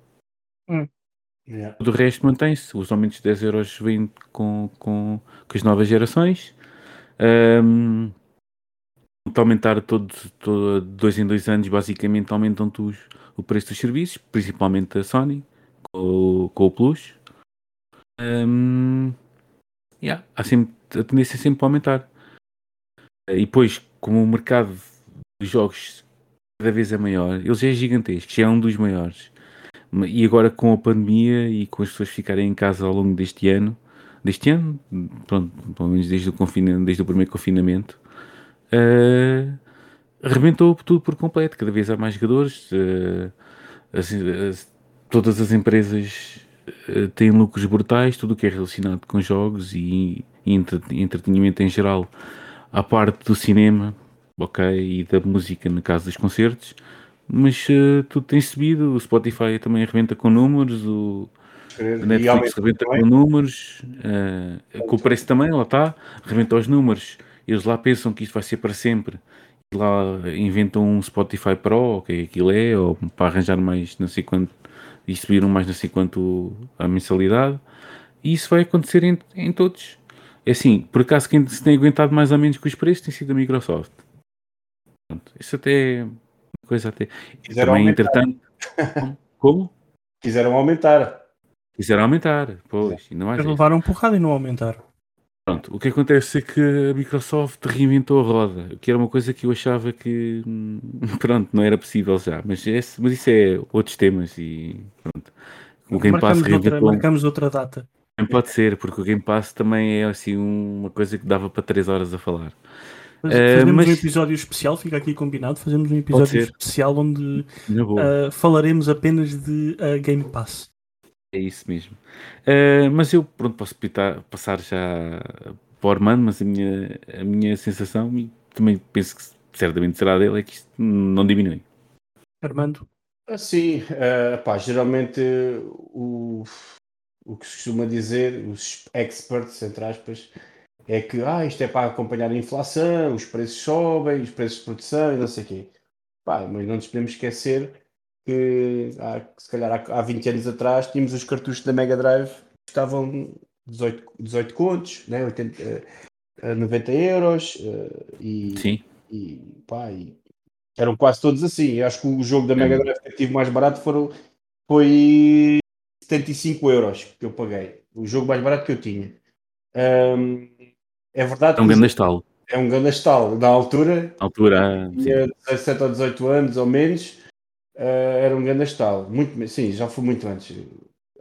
Yeah. Tudo o resto mantém-se. Os aumentos de 10 euros vêm com, com, com as novas gerações. De aumentar todo, todo, dois em dois anos, basicamente aumentam-te os- o preço dos serviços, principalmente a Sony, com, com o Plus. Ahm, yeah, há sempre, a tendência é sempre para aumentar. E depois, como o mercado dos jogos cada vez é maior, ele já é gigantesco, já é um dos maiores. E agora com a pandemia e com as pessoas ficarem em casa ao longo deste ano, deste ano, pronto, pelo menos desde o, confina, desde o primeiro confinamento, eh, arrebentou tudo por completo. Cada vez há mais jogadores, as- todas as empresas eh, têm lucros brutais, tudo o que é relacionado com jogos e, e entre- entretenimento em geral, à parte do cinema, ok, e da música no caso dos concertos. Mas eh, tudo tem subido, o Spotify também arrebenta com números, o, a Netflix aumenta rebenta também. com números, eh, com o preço também, lá está, rebenta os números. Eles lá pensam que isto vai ser para sempre. E lá inventam um Spotify Pro, que é que aquilo é, ou para arranjar mais não sei quanto, e subiram mais não sei quanto a mensalidade. E isso vai acontecer em, em todos. É assim, por acaso quem se tem aguentado mais ou menos com os preços tem sido a Microsoft. Pronto, isso até é uma coisa até. Quiseram também, aumentar. entretanto. Como? Quiseram aumentar. Quiseram aumentar, pois, ainda mais Eles levaram porrada e não aumentaram. Pronto, o que acontece é que a Microsoft reinventou a roda, que era uma coisa que eu achava que, hum, [laughs] pronto, não era possível já, mas, esse- mas isso é outros temas e pronto. O Game Pass marcamos, outra, marcamos outra data. também pode ser, porque o Game Pass também é assim uma coisa que dava para 3 horas a falar. Eh, Fazemos mas- um episódio especial, fica aqui combinado. Fazemos um episódio especial onde ah, falaremos apenas de ah, Game Pass. É isso mesmo. Uh, mas eu, pronto, posso pitar- passar já para o Armando, mas a minha, a minha sensação, e também penso que certamente será dele, é que isto não diminui. Armando, Assim, eh, pá, geralmente o, o que se costuma dizer, os experts, entre aspas, é que ah, isto é para acompanhar a inflação, os preços sobem, os preços de produção e não sei o quê. Pá, mas não nos podemos esquecer que há, se calhar há, há 20 anos atrás tínhamos os cartuchos da Mega Drive que estavam 18, 18 contos, né? 80, eh, 90 euros eh, e, Sim, e, pá, e eram quase todos assim. Eu acho que o jogo da Mega Drive que eu tive mais barato foram, foi 75 euros que eu paguei. O jogo mais barato que eu tinha. Ahm, é verdade é um grande estalo. é um grande estalo. Na altura, Na altura, sim. tinha 17 ou 18 anos ou menos, ah, era um grande estalo. Muito, sim, já foi muito antes.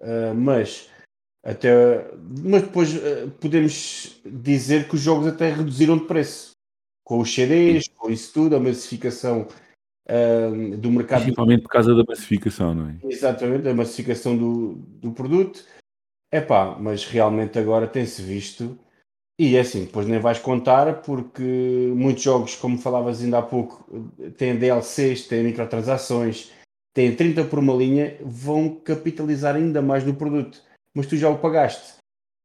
Ah, mas até mas depois ah, podemos dizer que os jogos até reduziram de preço com os CDs, com isso tudo, a massificação ah, do mercado principalmente por causa da massificação, não é? Exatamente, a massificação do, do produto. É pá, mas realmente agora tem-se visto. E é assim, depois nem vais contar, porque muitos jogos, como falavas ainda há pouco, têm DLCs, têm microtransações, têm 30 por uma linha, vão capitalizar ainda mais no produto. Mas tu já o pagaste.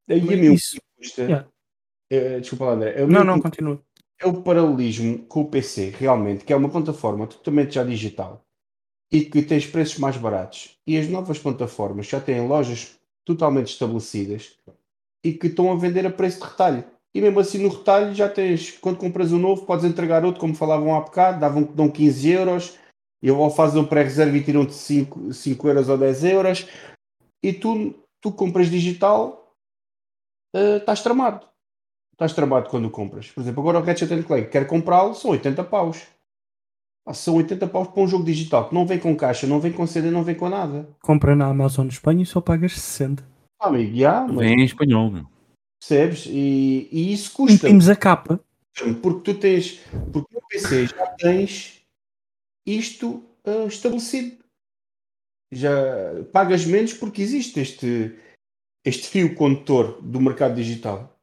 Aí a mim Isso. custa. Yeah. eh, desculpa lá, André. Não, não, continua. é o paralelismo com o PC, realmente, que é uma plataforma totalmente já digital e que tens preços mais baratos. E as novas plataformas já têm lojas totalmente estabelecidas e que estão a vender a preço de retalho. e mesmo assim no retalho já tens, quando compras um novo, podes entregar outro, como falavam há bocado, davam, dão 15 euros, e ou fazem um pré-reserva e tiram-te 5, 5 euros ou 10 euros, e tu, tu compras digital, uh, estás tramado. Estás tramado quando compras. Por exemplo, agora o Ratchet Clank, quer comprá-lo, são 80 paus. São 80 paus para um jogo digital que não vem com caixa, não vem com CD, não vem com nada. Compra na Amazon Espanha e só pagas 60. Amigo, já, mas... Vem em espanhol, meu. Percebes? E, e isso custa. Imprimos a capa. Porque tu tens, porque no PC já tens isto uh, estabelecido. Já pagas menos porque existe este, este fio condutor do mercado digital.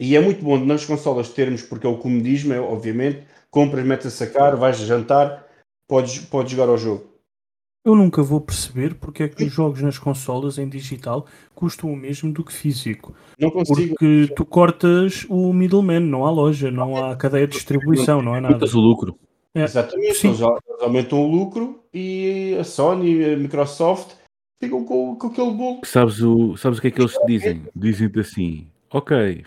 E é muito bom nas consolas termos, porque é o comodismo, é, obviamente, compras, metes a sacar, vais jantar, podes, podes jogar ao jogo. Eu nunca vou perceber porque é que os jogos nas consolas em digital custam o mesmo do que físico. Não consigo. Porque tu cortas o middleman, não há loja, não há cadeia de distribuição, não há nada. Cortas o lucro. É. Exatamente, eles, aumentam o lucro e a Sony, a Microsoft ficam com, com aquele bolo. Sabes o, sabes o que é que eles te dizem? Dizem-te assim: ok,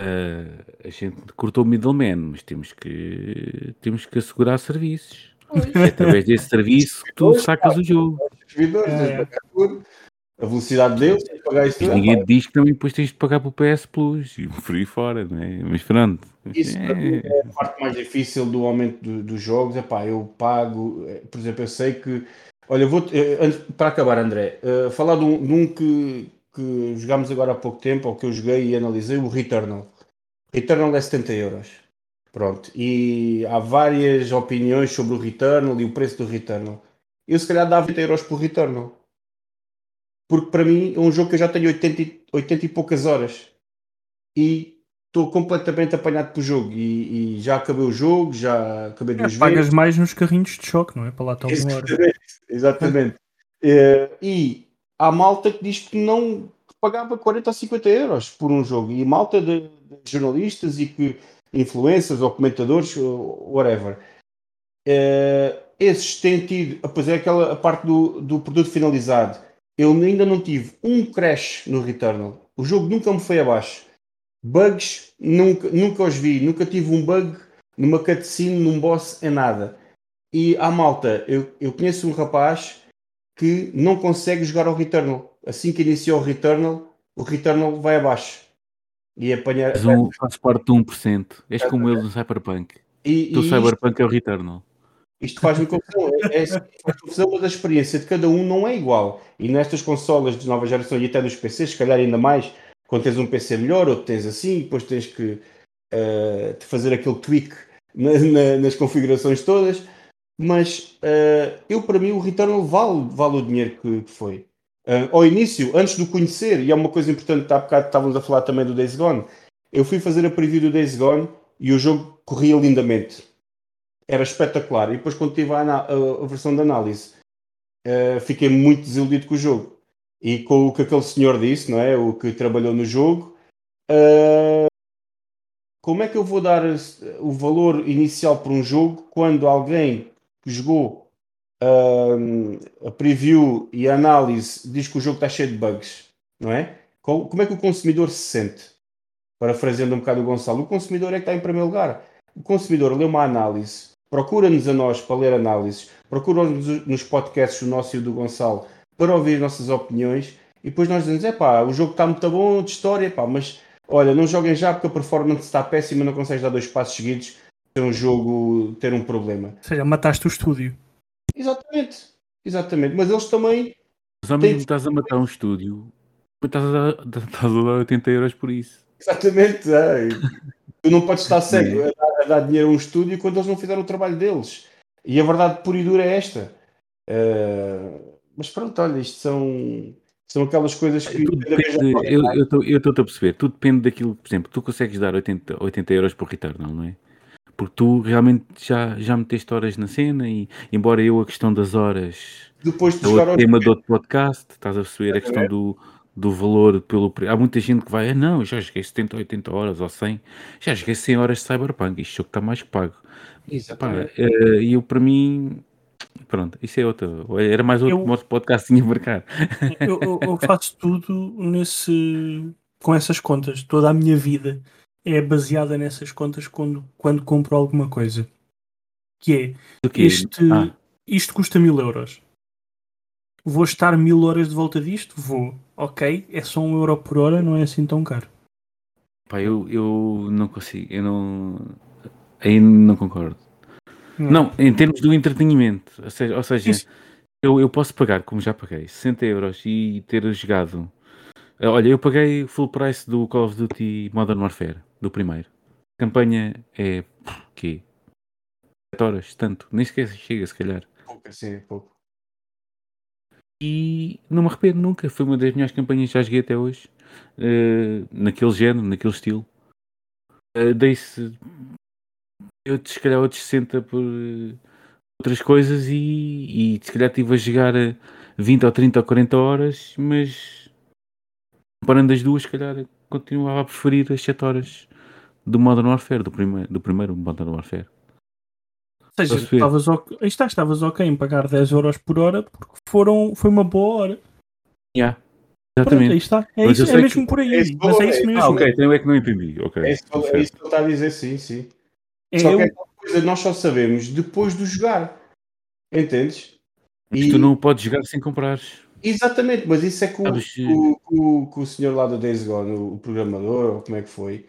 uh, a gente cortou o middleman, mas temos que, temos que assegurar serviços. É [laughs] através desse serviço que tu sacas o jogo. É. A velocidade deles, pagar isso tudo. Ninguém diz que também depois tens de pagar para o PS Plus e por aí fora, não é? Mas pronto. Isso é... é a parte mais difícil do aumento do, dos jogos. É pá, eu pago, eh, por exemplo, eu sei que. Olha, vou eh, para acabar, André, uh, falar de um, de um que, que jogámos agora há pouco tempo, ou que eu joguei e analisei, o Returnal. Returnal é 70 euros. Pronto. E há várias opiniões sobre o Returnal e o preço do Returnal. Eu se calhar dava 20 euros por Returnal. Porque para mim é um jogo que eu já tenho 80 e, 80 e poucas horas. E estou completamente apanhado pelo jogo. E, e, já acabei o jogo, já acabei duas é, Pagas vezes. mais nos carrinhos de choque, não é? Para lá estar uma hora. Exatamente. é, [laughs] e há malta que diz que não que pagava 40 ou 50 euros por um jogo. E malta de, de jornalistas e que influencers ou comentadores, whatever. Uh, esses têm tido, pois é aquela a parte do, do produto finalizado. Eu ainda não tive um crash no Returnal. O jogo nunca me foi abaixo. Bugs, nunca, nunca os vi. Nunca tive um bug numa cutscene, num boss, em nada. E à malta, eu, eu conheço um rapaz que não consegue jogar ao Returnal. Assim que iniciou o Returnal, o Returnal vai abaixo. E apanhar. Mas um, faz parte de 1%. És é, como ele no Cyberpunk. E, do Cyberpunk isto, é o Returnal. Isto faz-me confusão. É, é, faz confusão, mas a experiência de cada um não é igual. E nestas consolas de nova geração e até nos PCs, se calhar ainda mais, quando tens um PC melhor, ou tens assim, depois tens que uh, fazer aquele tweak na, na, nas configurações todas. Mas uh, eu, para mim, o Returnal vale, vale o dinheiro que, que foi. Uh, ao início, antes de o conhecer, e é uma coisa importante, há bocado estávamos a falar também do Days Gone, eu fui fazer a preview do Days Gone e o jogo corria lindamente. Era espetacular. E depois, quando tive a, a, a versão de análise, uh, fiquei muito desiludido com o jogo. E com o que aquele senhor disse, não é? O que trabalhou no jogo, uh, como é que eu vou dar o valor inicial para um jogo quando alguém que jogou a preview e a análise diz que o jogo está cheio de bugs, não é? Como é que o consumidor se sente? Parafraseando um bocado o Gonçalo, o consumidor é que está em primeiro lugar. O consumidor lê uma análise, procura-nos a nós para ler análises, procura-nos nos podcasts do nosso e do Gonçalo para ouvir as nossas opiniões e depois nós dizemos: é pá, o jogo está muito bom de história, pá, mas olha, não joguem já porque a performance está péssima, não consegues dar dois passos seguidos, ter um jogo, ter um problema. Ou seja, mataste o estúdio. Exatamente, exatamente. Mas eles também. Mas ao mesmo estás a matar um estúdio, estás a, estás a dar 80 euros por isso. Exatamente, é. tu não podes estar [laughs] cego a, dar, a dar dinheiro a um estúdio quando eles não fizeram o trabalho deles. E a verdade pura e dura é esta. Uh, mas pronto, olha, isto são, são aquelas coisas que. Depende, eu estou a perceber, tudo depende daquilo, por exemplo, tu consegues dar 80, 80 euros por return, não é? Porque tu realmente já, já meteste horas na cena e embora eu a questão das horas depois de é o tema do outro podcast, estás a perceber a questão do, do valor pelo há muita gente que vai, ah, não, já joguei 70, 80 horas ou 100, já joguei 100 horas de Cyberpunk, isto jogo está mais que pago. Eh, e eu para mim Pronto, isso é outro. Era mais outro, eu, outro podcast tinha marcar. Eu, eu, eu, faço tudo nesse com essas contas. Toda a minha vida é baseada nessas contas quando, quando compro alguma coisa. Que é, este, ah. isto custa mil euros. Vou estar mil horas de volta disto? Vou. Ok, é só um euro por hora, não é assim tão caro. Pá, eu, eu não consigo, eu não. Ainda não concordo. Não. não, em termos do entretenimento, ou seja, ou seja eu, eu posso pagar, como já paguei, 60 euros e ter jogado. Olha, eu paguei full price do Call of Duty Modern Warfare, do primeiro. A campanha é. quê? 7 horas, tanto. Nem sequer chega, se calhar. Pouco, sim, pouco. E não me arrependo nunca. Foi uma das melhores campanhas que já joguei até hoje. Uh, naquele género, naquele estilo. Uh, Dei-se. Eu, se calhar, outros 60 por outras coisas e, e se calhar estive a jogar 20 ou 30 ou 40 horas, mas comparando as duas, se calhar continuava a preferir as 7 horas do Modern Warfare, do primeiro, do primeiro Modern Warfare. Ou seja, estavas ok, está, estavas ok em pagar 10 euros por hora porque foram, foi uma boa hora. Yeah. Exatamente. Pronto, aí está. É, isso, é mesmo que... por aí. É isso, mas é isso mesmo. Ah, ok, então é que não entendi. Okay. É, isso, é isso que eu estava a dizer, sim, sim. É só eu... que coisa nós só sabemos depois de jogar. Entendes? Mas e... tu não podes jogar sem comprares. Exatamente, mas isso é com, com, com, com o senhor lá do Days Gone, o programador, ou como é que foi.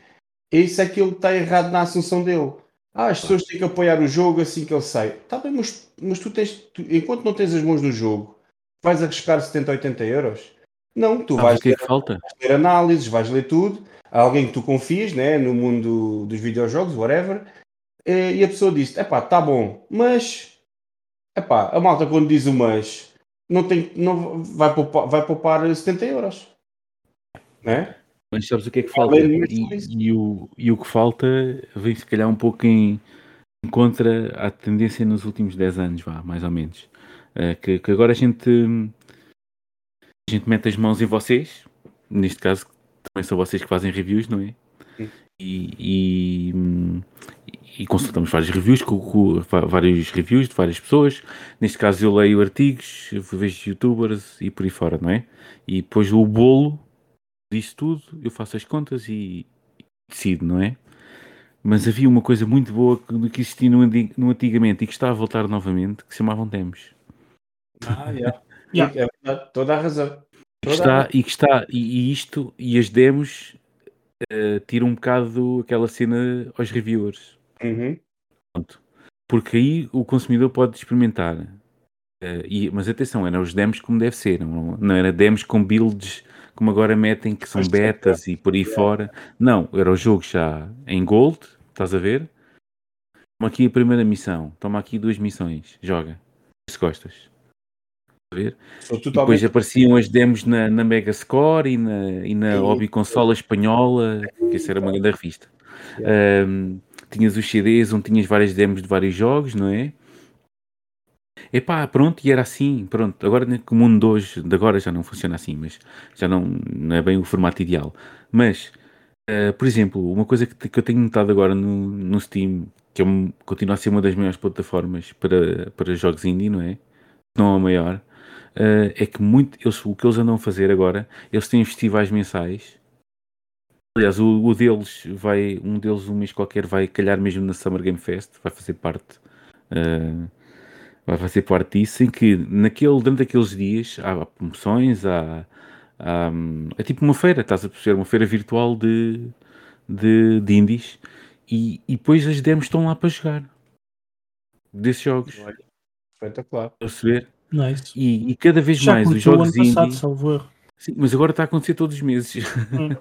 Isso é que ele está errado na assunção dele. Ah, as pessoas têm que apoiar o jogo assim que ele sai. Está bem, mas, mas tu tens, tu, enquanto não tens as mãos no jogo, vais arriscar 70, 80 euros? Não, tu vais, que é que falta? vais ler análises, vais ler tudo. Há alguém que tu confias, né, no mundo dos videojogos, whatever, eh, e a pessoa disse: Epá, tá bom, mas epá, a malta quando diz o mas não tem, não, vai, poupar, vai poupar 70 euros. Né? Mas sabes o que é que falta? E, e, o, e o que falta vem se calhar um pouco em, em contra a tendência nos últimos 10 anos, vá, mais ou menos. Uh, que, que, agora a gente, a gente mete as mãos em vocês, neste caso também são vocês que fazem reviews, não é? E, e, e, consultamos vários reviews, com, com, vários reviews de várias pessoas. Neste caso, eu leio artigos, vejo youtubers e por aí fora, não é? E depois o bolo disso tudo, eu faço as contas e, e decido, não é? Mas havia uma coisa muito boa que, que existia no, no, antigamente e que está a voltar novamente, que se chamavam demos. Ah, yeah. [laughs] yeah. É verdade, toda a razão. Toda está, a... E que está, e, e isto, e as demos uh, tira um bocado aquela cena aos reviewers. Uhum. Pronto. Porque aí o consumidor pode experimentar. Uh, e, mas atenção, eram os demos como deve ser, não, não era demos com builds como agora metem, que são betas e por aí fora. Não, era o jogo já em gold, estás a ver? Toma aqui a primeira missão, toma aqui duas missões, joga. Se gostas ver? Totalmente... depois apareciam as demos na, na Mega Score e na, e na Hobby Consola Espanhola, que essa era uma grande revista. Yeah. Um, tinhas os CDs onde tinhas várias demos de vários jogos, não é? Epá, pronto, e era assim, pronto. Agora o mundo de hoje, de agora já não funciona assim, mas já não, não é bem o formato ideal. Mas, uh, por exemplo, uma coisa que, que eu tenho notado agora no, no Steam, que é continua a ser uma das maiores plataformas para, para jogos indie, não é? Não a maior, uh, é que muito, eles, o que eles andam a fazer agora, eles têm festivais mensais. Aliás, o, o, deles vai, um deles um mês qualquer vai calhar mesmo na Summer Game Fest, vai fazer parte, uh, vai fazer parte disso, em que naquele, durante aqueles dias há promoções, há, há é tipo uma feira, estás a perceber, uma feira virtual de, de, de indies, e, e depois as demos estão lá para jogar desses jogos. Espetacular. A perceber? Nice. E, e cada vez Já mais os jogos indie. Passado, Sim, mas agora está a acontecer todos os meses. Hum,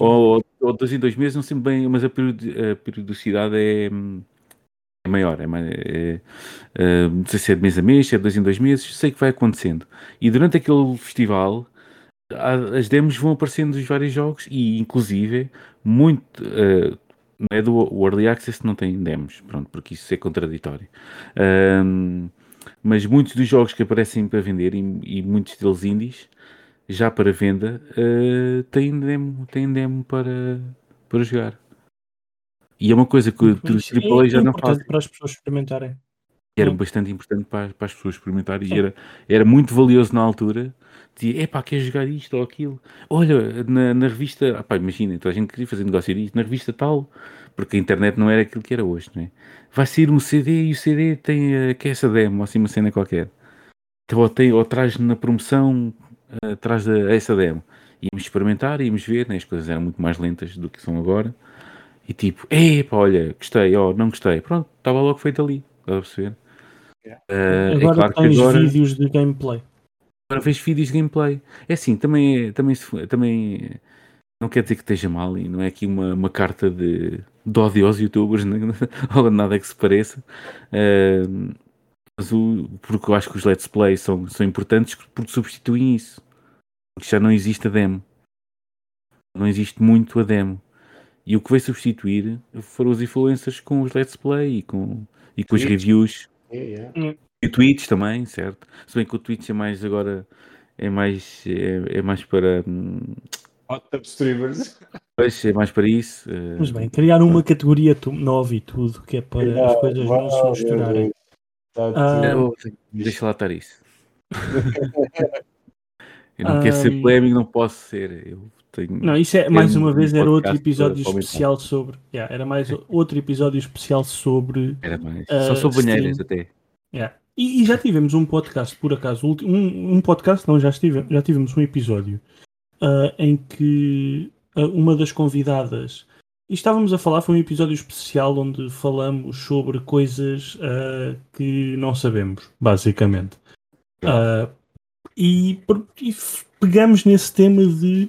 ou, ou dois em dois meses, não sei bem, mas a, periodicidade é, é maior. É, é, é, não sei se é de mês a mês, se é de dois em dois meses, sei que vai acontecendo. E durante aquele festival, as demos vão aparecendo dos vários jogos e, inclusive, muito. Uh, não é do o Early Access, não tem demos, pronto, porque isso é contraditório. Um, mas muitos dos jogos que aparecem para vender e, e muitos deles indies já para venda uh, têm demo, têm demo para, para jogar. E é uma coisa que os AAA já não fazem. para as pessoas experimentarem. era Sim. bastante importante para, para as pessoas experimentarem e era, era muito valioso na altura. Dizia, epá, queres jogar isto ou aquilo? Olha, na, na revista, ah, pá, imagina, então a gente queria fazer negócio disto, na revista tal, porque a internet não era aquilo que era hoje, não é? Vai sair um CD e o CD tem, eh, que é essa demo, assim uma cena qualquer. Então, ou, tem, ou traz na promoção, eh, traz da- essa demo. Íamos experimentar, íamos ver, né? as coisas eram muito mais lentas do que são agora. E tipo, epá, olha, gostei, ó, não gostei. Pronto, estava logo feito ali, estás a perceber? Yeah. É Agora claro que tens agora, vídeos de gameplay. agora vês vídeos de gameplay. É assim, também, é- também, também não quer dizer que esteja mal e não é aqui uma, uma carta de, de ódio aos youtubers, [laughs] né? ou nada que se pareça. Mas o, porque eu acho que os let's play são, são importantes porque substituem isso. Porque já não existe a demo. Não existe muito a demo. E o que veio substituir foram os influencers com os let's play e com, e com os reviews. Yeah, yeah. E o Twitch também, certo? Se bem que o Twitch é mais agora é mais, é, é mais para hum, Hot tub streamers. pois, é mais para isso. eh, Mas bem, criar uma categoria nova e tudo, que é para as coisas não se misturarem. Ah, deixa lá estar isso. [laughs] Eu não quero ser polémico, não posso ser. Eu tenho. Não, isso é, mais um- uma um vez, era outro episódio especial sobre. yeah, era mais outro episódio especial sobre. Era mais. Ah, Só sou banheiras stream. até. yeah. E, e já tivemos um podcast, por acaso, um, um podcast, não, já, estive, já tivemos um episódio ah, em que ah, uma das convidadas. E estávamos a falar, foi um episódio especial onde falamos sobre coisas ah, que não sabemos, basicamente. Ah, e, e pegamos nesse tema de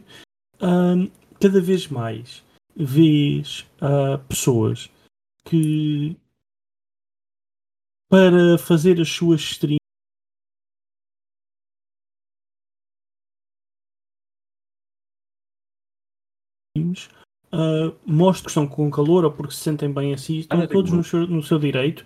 ahm, cada vez mais vês pessoas que para fazer as suas streams ah, mostram que estão com calor ou porque se sentem bem assim, estão Ah, todos no seu, no seu direito.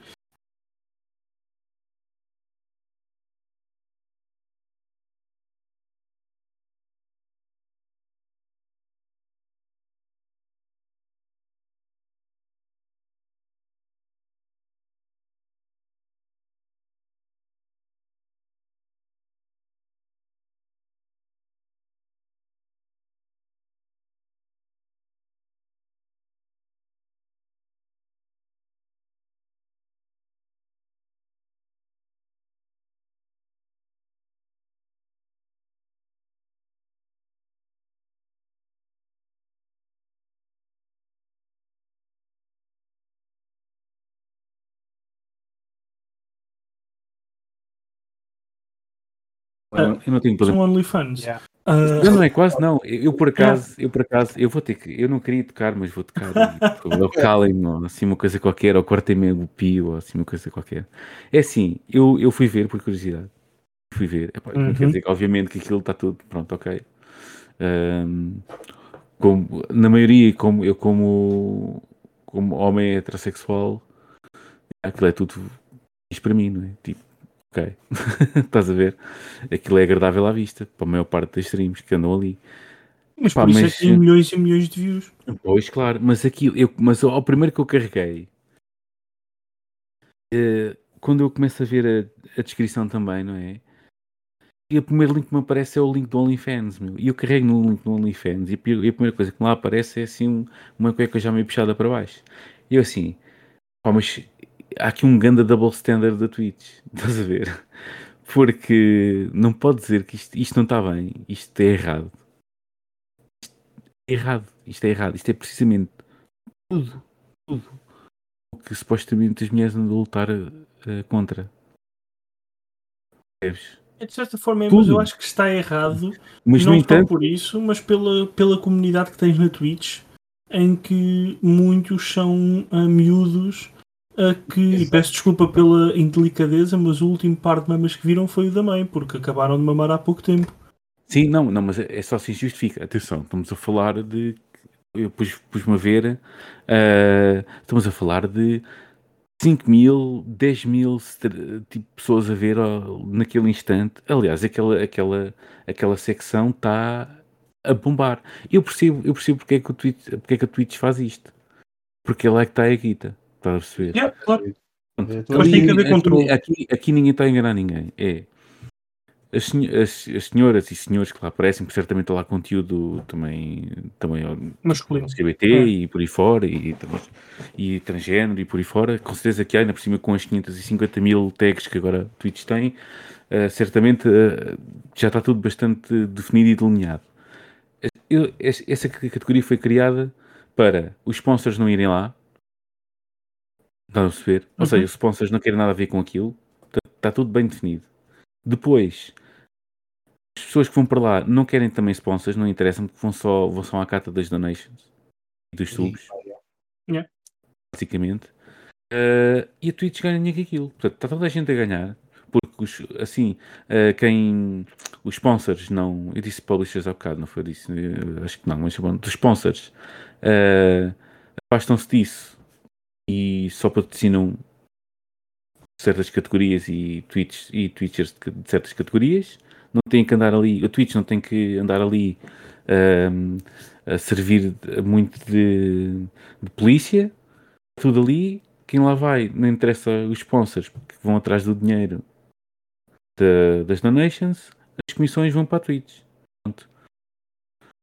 Eu eu não tenho problema. São OnlyFans. Yeah. Ah, Não, não é quase não. Eu, eu, por acaso, eu por acaso, eu vou ter que, eu não queria tocar, mas vou tocar. por favor, Ou calem-me, ou assim uma coisa qualquer, ou cortem-me o pio, ou assim uma coisa qualquer. É assim, eu, eu fui ver por curiosidade. Fui ver. Epá, Não quer Uhum. dizer obviamente que aquilo está tudo pronto, ok. Ahm, como, na maioria, como eu como, como homem heterossexual, aquilo é tudo isto para mim, não é? Tipo, ok. [laughs] Estás a ver? Aquilo é agradável à vista, para a maior parte das streams que andam ali. mas Pá, por isso mas- é que tem milhões e milhões de views. Pois, claro, mas aquilo, eu, mas ao primeiro que eu carreguei, eh, quando eu começo a ver a, a descrição também, não é? E o primeiro link que me aparece é o link do OnlyFans, meu. E eu carrego no link do OnlyFans e e a primeira coisa que me lá aparece é assim um- uma cueca já meio puxada para baixo. E eu assim, pá, mas há aqui um ganda double standard da Twitch, [laughs] estás a ver? Porque não pode dizer que isto, isto não está bem, isto é errado. Isto é errado, isto é errado, isto é precisamente tudo, tudo o que supostamente as mulheres andam a lutar eh, contra. Percebes? É, De certa forma, mas eu acho que está errado Mas não entanto, por isso, mas pela, pela comunidade que tens na Twitch, em que muitos são ah, miúdos ah, que, e peço desculpa pela indelicadeza, mas o último par de mamas que viram foi o da mãe, porque acabaram de mamar há pouco tempo. Sim, não, não, mas é é só se justifica. Atenção, estamos a falar de. Eu pus- pus-me a ver. eh, estamos a falar de 5 mil, 10 mil tipo, pessoas a ver ó, naquele instante. Aliás, aquela, aquela, aquela secção está a bombar. Eu percebo, eu percebo porque é, que o Twitch, porque é que a Twitch faz isto. Porque lá é que está a guita. Estás a perceber? Yeah, claro. Mas tem que haver controle. Aqui, aqui ninguém está a enganar ninguém. É as, as, as, senhoras e senhores que lá aparecem, porque certamente lá conteúdo também, também masculino, LGBT é. e por aí fora, e, e, transgênero e por aí fora, com certeza que há, ainda por cima com as 550 mil tags que agora Twitch tem, uh, certamente uh, já está tudo bastante definido e delineado. Eu, essa categoria foi criada para os sponsors não irem lá, estão a perceber? Ou uhum. seja, os sponsors não querem nada a ver com aquilo, está, está tudo bem definido. Depois, as pessoas que vão para lá não querem também sponsors, não interessam, porque vão só, vão só à carta das donations e dos subs. Yeah. Basicamente. Uh, e a Twitch ganha dinheiro com aquilo. Portanto, está toda a gente a ganhar. Porque, os, assim, uh, quem. Os sponsors não. Eu disse publishers há bocado, não foi disso? Eu, acho que não, mas bom, dos sponsors uh, afastam-se disso e só patrocinam certas categorias e tweets e twitchers de certas categorias não tem que andar ali, o Twitch não tem que andar ali um, a servir muito de, de, polícia, tudo ali, quem lá vai, não interessa os sponsors que vão atrás do dinheiro de, das donations, as comissões vão para a Twitch. Pronto.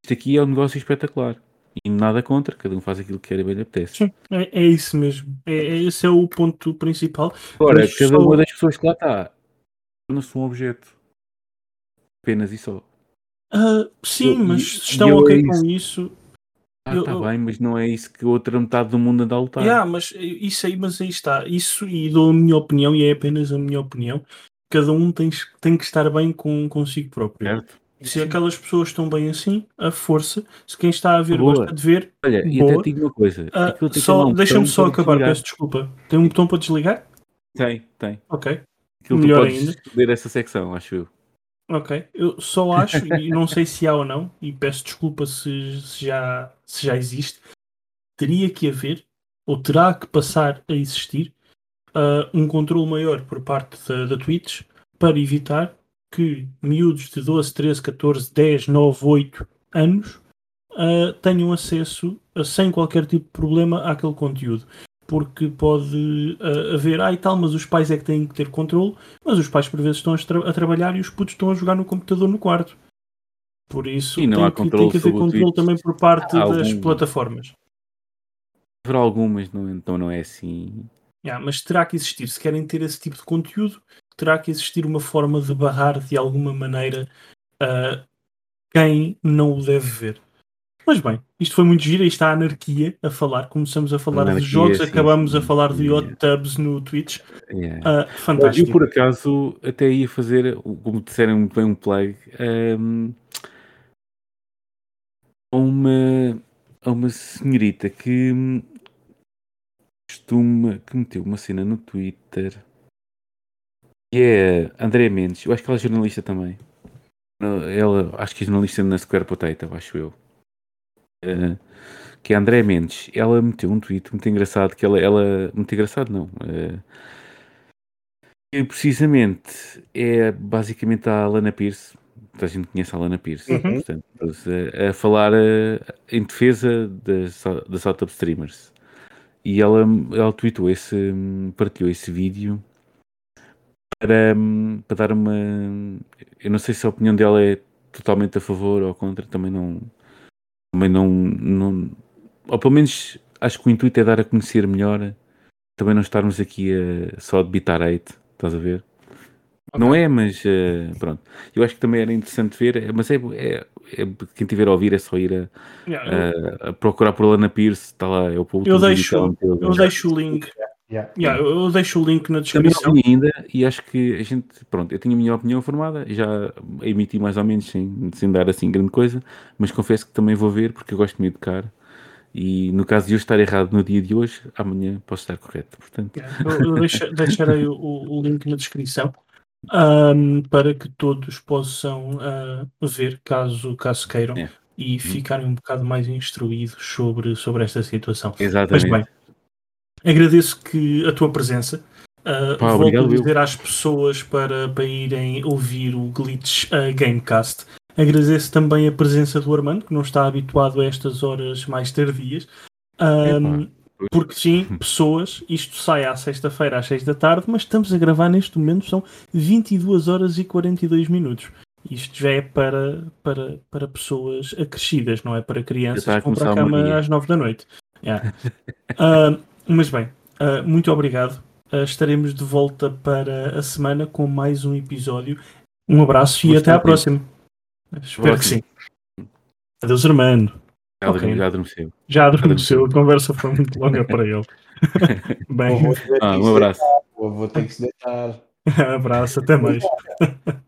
Isto aqui é um negócio espetacular. E nada contra, cada um faz aquilo que quer e bem lhe apetece. Sim, é, é isso mesmo. É, é, esse é o ponto principal. Agora, Mas cada só... uma das pessoas que lá está torna-se um objeto apenas e só. Uh, sim, eu, mas e, estão ok é com isso. Ah, está bem, mas não é isso que a outra metade do mundo anda a lutar. Yeah, mas isso aí, mas aí está. Isso, e dou a minha opinião, e é apenas a minha opinião. Cada um tem, tem que estar bem com consigo próprio. Certo. Se aquelas pessoas estão bem assim, a força. Se quem está a ver boa. gosta de ver. Olha, boa. e até digo uma coisa. Uh, só, Deixa-me só acabar, desligar. peço desculpa. Tem um botão para desligar? Tem, tem. Ok. Aquilo Melhor ainda. ler essa secção, acho eu. Ok, eu só acho, e não sei se há ou não, e peço desculpa se, se, já, se já existe, teria que haver, ou terá que passar a existir, uh, um controle maior por parte da, da Twitch para evitar que miúdos de 12, 13, 14, 10, 9, 8 anos uh, tenham acesso, uh, sem qualquer tipo de problema, àquele conteúdo porque pode uh, haver, ah e tal, mas os pais é que têm que ter controle, mas os pais por vezes estão a, tra a trabalhar e os putos estão a jogar no computador no quarto. Por isso tem, que, tem, que, haver controle também por parte Há das plataformas. Haverá algumas, não, então não é assim. Yeah, mas terá que existir, se querem ter esse tipo de conteúdo, terá que existir uma forma de barrar de alguma maneira uh, quem não o deve ver. Mas bem, isto foi muito giro, isto a anarquia a falar. Começamos a falar anarquia, de jogos, sim, acabamos sim. a falar de hot tubs no Twitch. Yeah. Uh, fantástico. Eu, por acaso, até ia fazer, como disseram muito bem, um play um, uma, a uma senhorita que costuma, que meteu uma cena no Twitter e é André Mendes. Eu acho que ela é jornalista também. Ela, acho que é jornalista na Square Potato, acho eu. Eh, que é a André Mendes, ela meteu um tweet muito engraçado, que ela, ela muito engraçado não, uh, precisamente é basicamente a Lana Pierce, a gente conhece a Lana Pierce, uhum. portanto, a, a falar uh, em defesa das, das Top Streamers. E ela, ela tweetou esse, partilhou esse vídeo para, para dar uma. Eu não sei se a opinião dela é totalmente a favor ou contra, também não, também não, não. Ou pelo menos acho que o intuito é dar a conhecer melhor. Também não estarmos aqui a, só a debitar hate, estás a ver? Okay. Não é, mas uh, pronto. Eu acho que também era interessante ver, eh, mas é, é, é quem tiver a ouvir é só ir a, yeah, a, a procurar por Lana Pierce, está lá, é o Eu deixo, eu deixo o link. Yeah. Yeah, eu deixo o link na descrição. ainda, e acho que a gente, pronto, eu tenho a minha opinião formada, já emiti mais ou menos sem, sem dar assim grande coisa, mas confesso que também vou ver porque eu gosto de me educar. E no caso de eu estar errado no dia de hoje, amanhã posso estar correto. Portanto... Yeah, eu, eu deixo, deixarei o, o, link na descrição um, para que todos possam uh, ver, caso, caso queiram, é. e uhum. ficarem um bocado mais instruídos sobre, sobre esta situação. Exatamente. Mas bem, Agradeço que a tua presença. Uh, Pá, volto a dizer eu. às pessoas para, para irem ouvir o Glitch uh, Gamecast. Agradeço também a presença do Armando, que não está habituado a estas horas mais tardias. Um, porque sim, [laughs] pessoas, isto sai à sexta-feira às 6 da tarde, mas estamos a gravar neste momento, são 22 horas e 42 minutos. Isto já é para, para, para pessoas acrescidas, não é para crianças que vão para a cama às 9 da noite. Yeah. [laughs] Ah, mas bem, ah, muito obrigado. Ah, estaremos de volta para a semana com mais um episódio. Um abraço e até à próxima. Espero que sim. Adeus, Armando. Já, Ok. já adormeceu. Já adormeceu, a conversa foi muito longa para ele. [laughs] Bem, Ah, um abraço. avô tem que se deitar. [laughs] abraço, até mais. [laughs]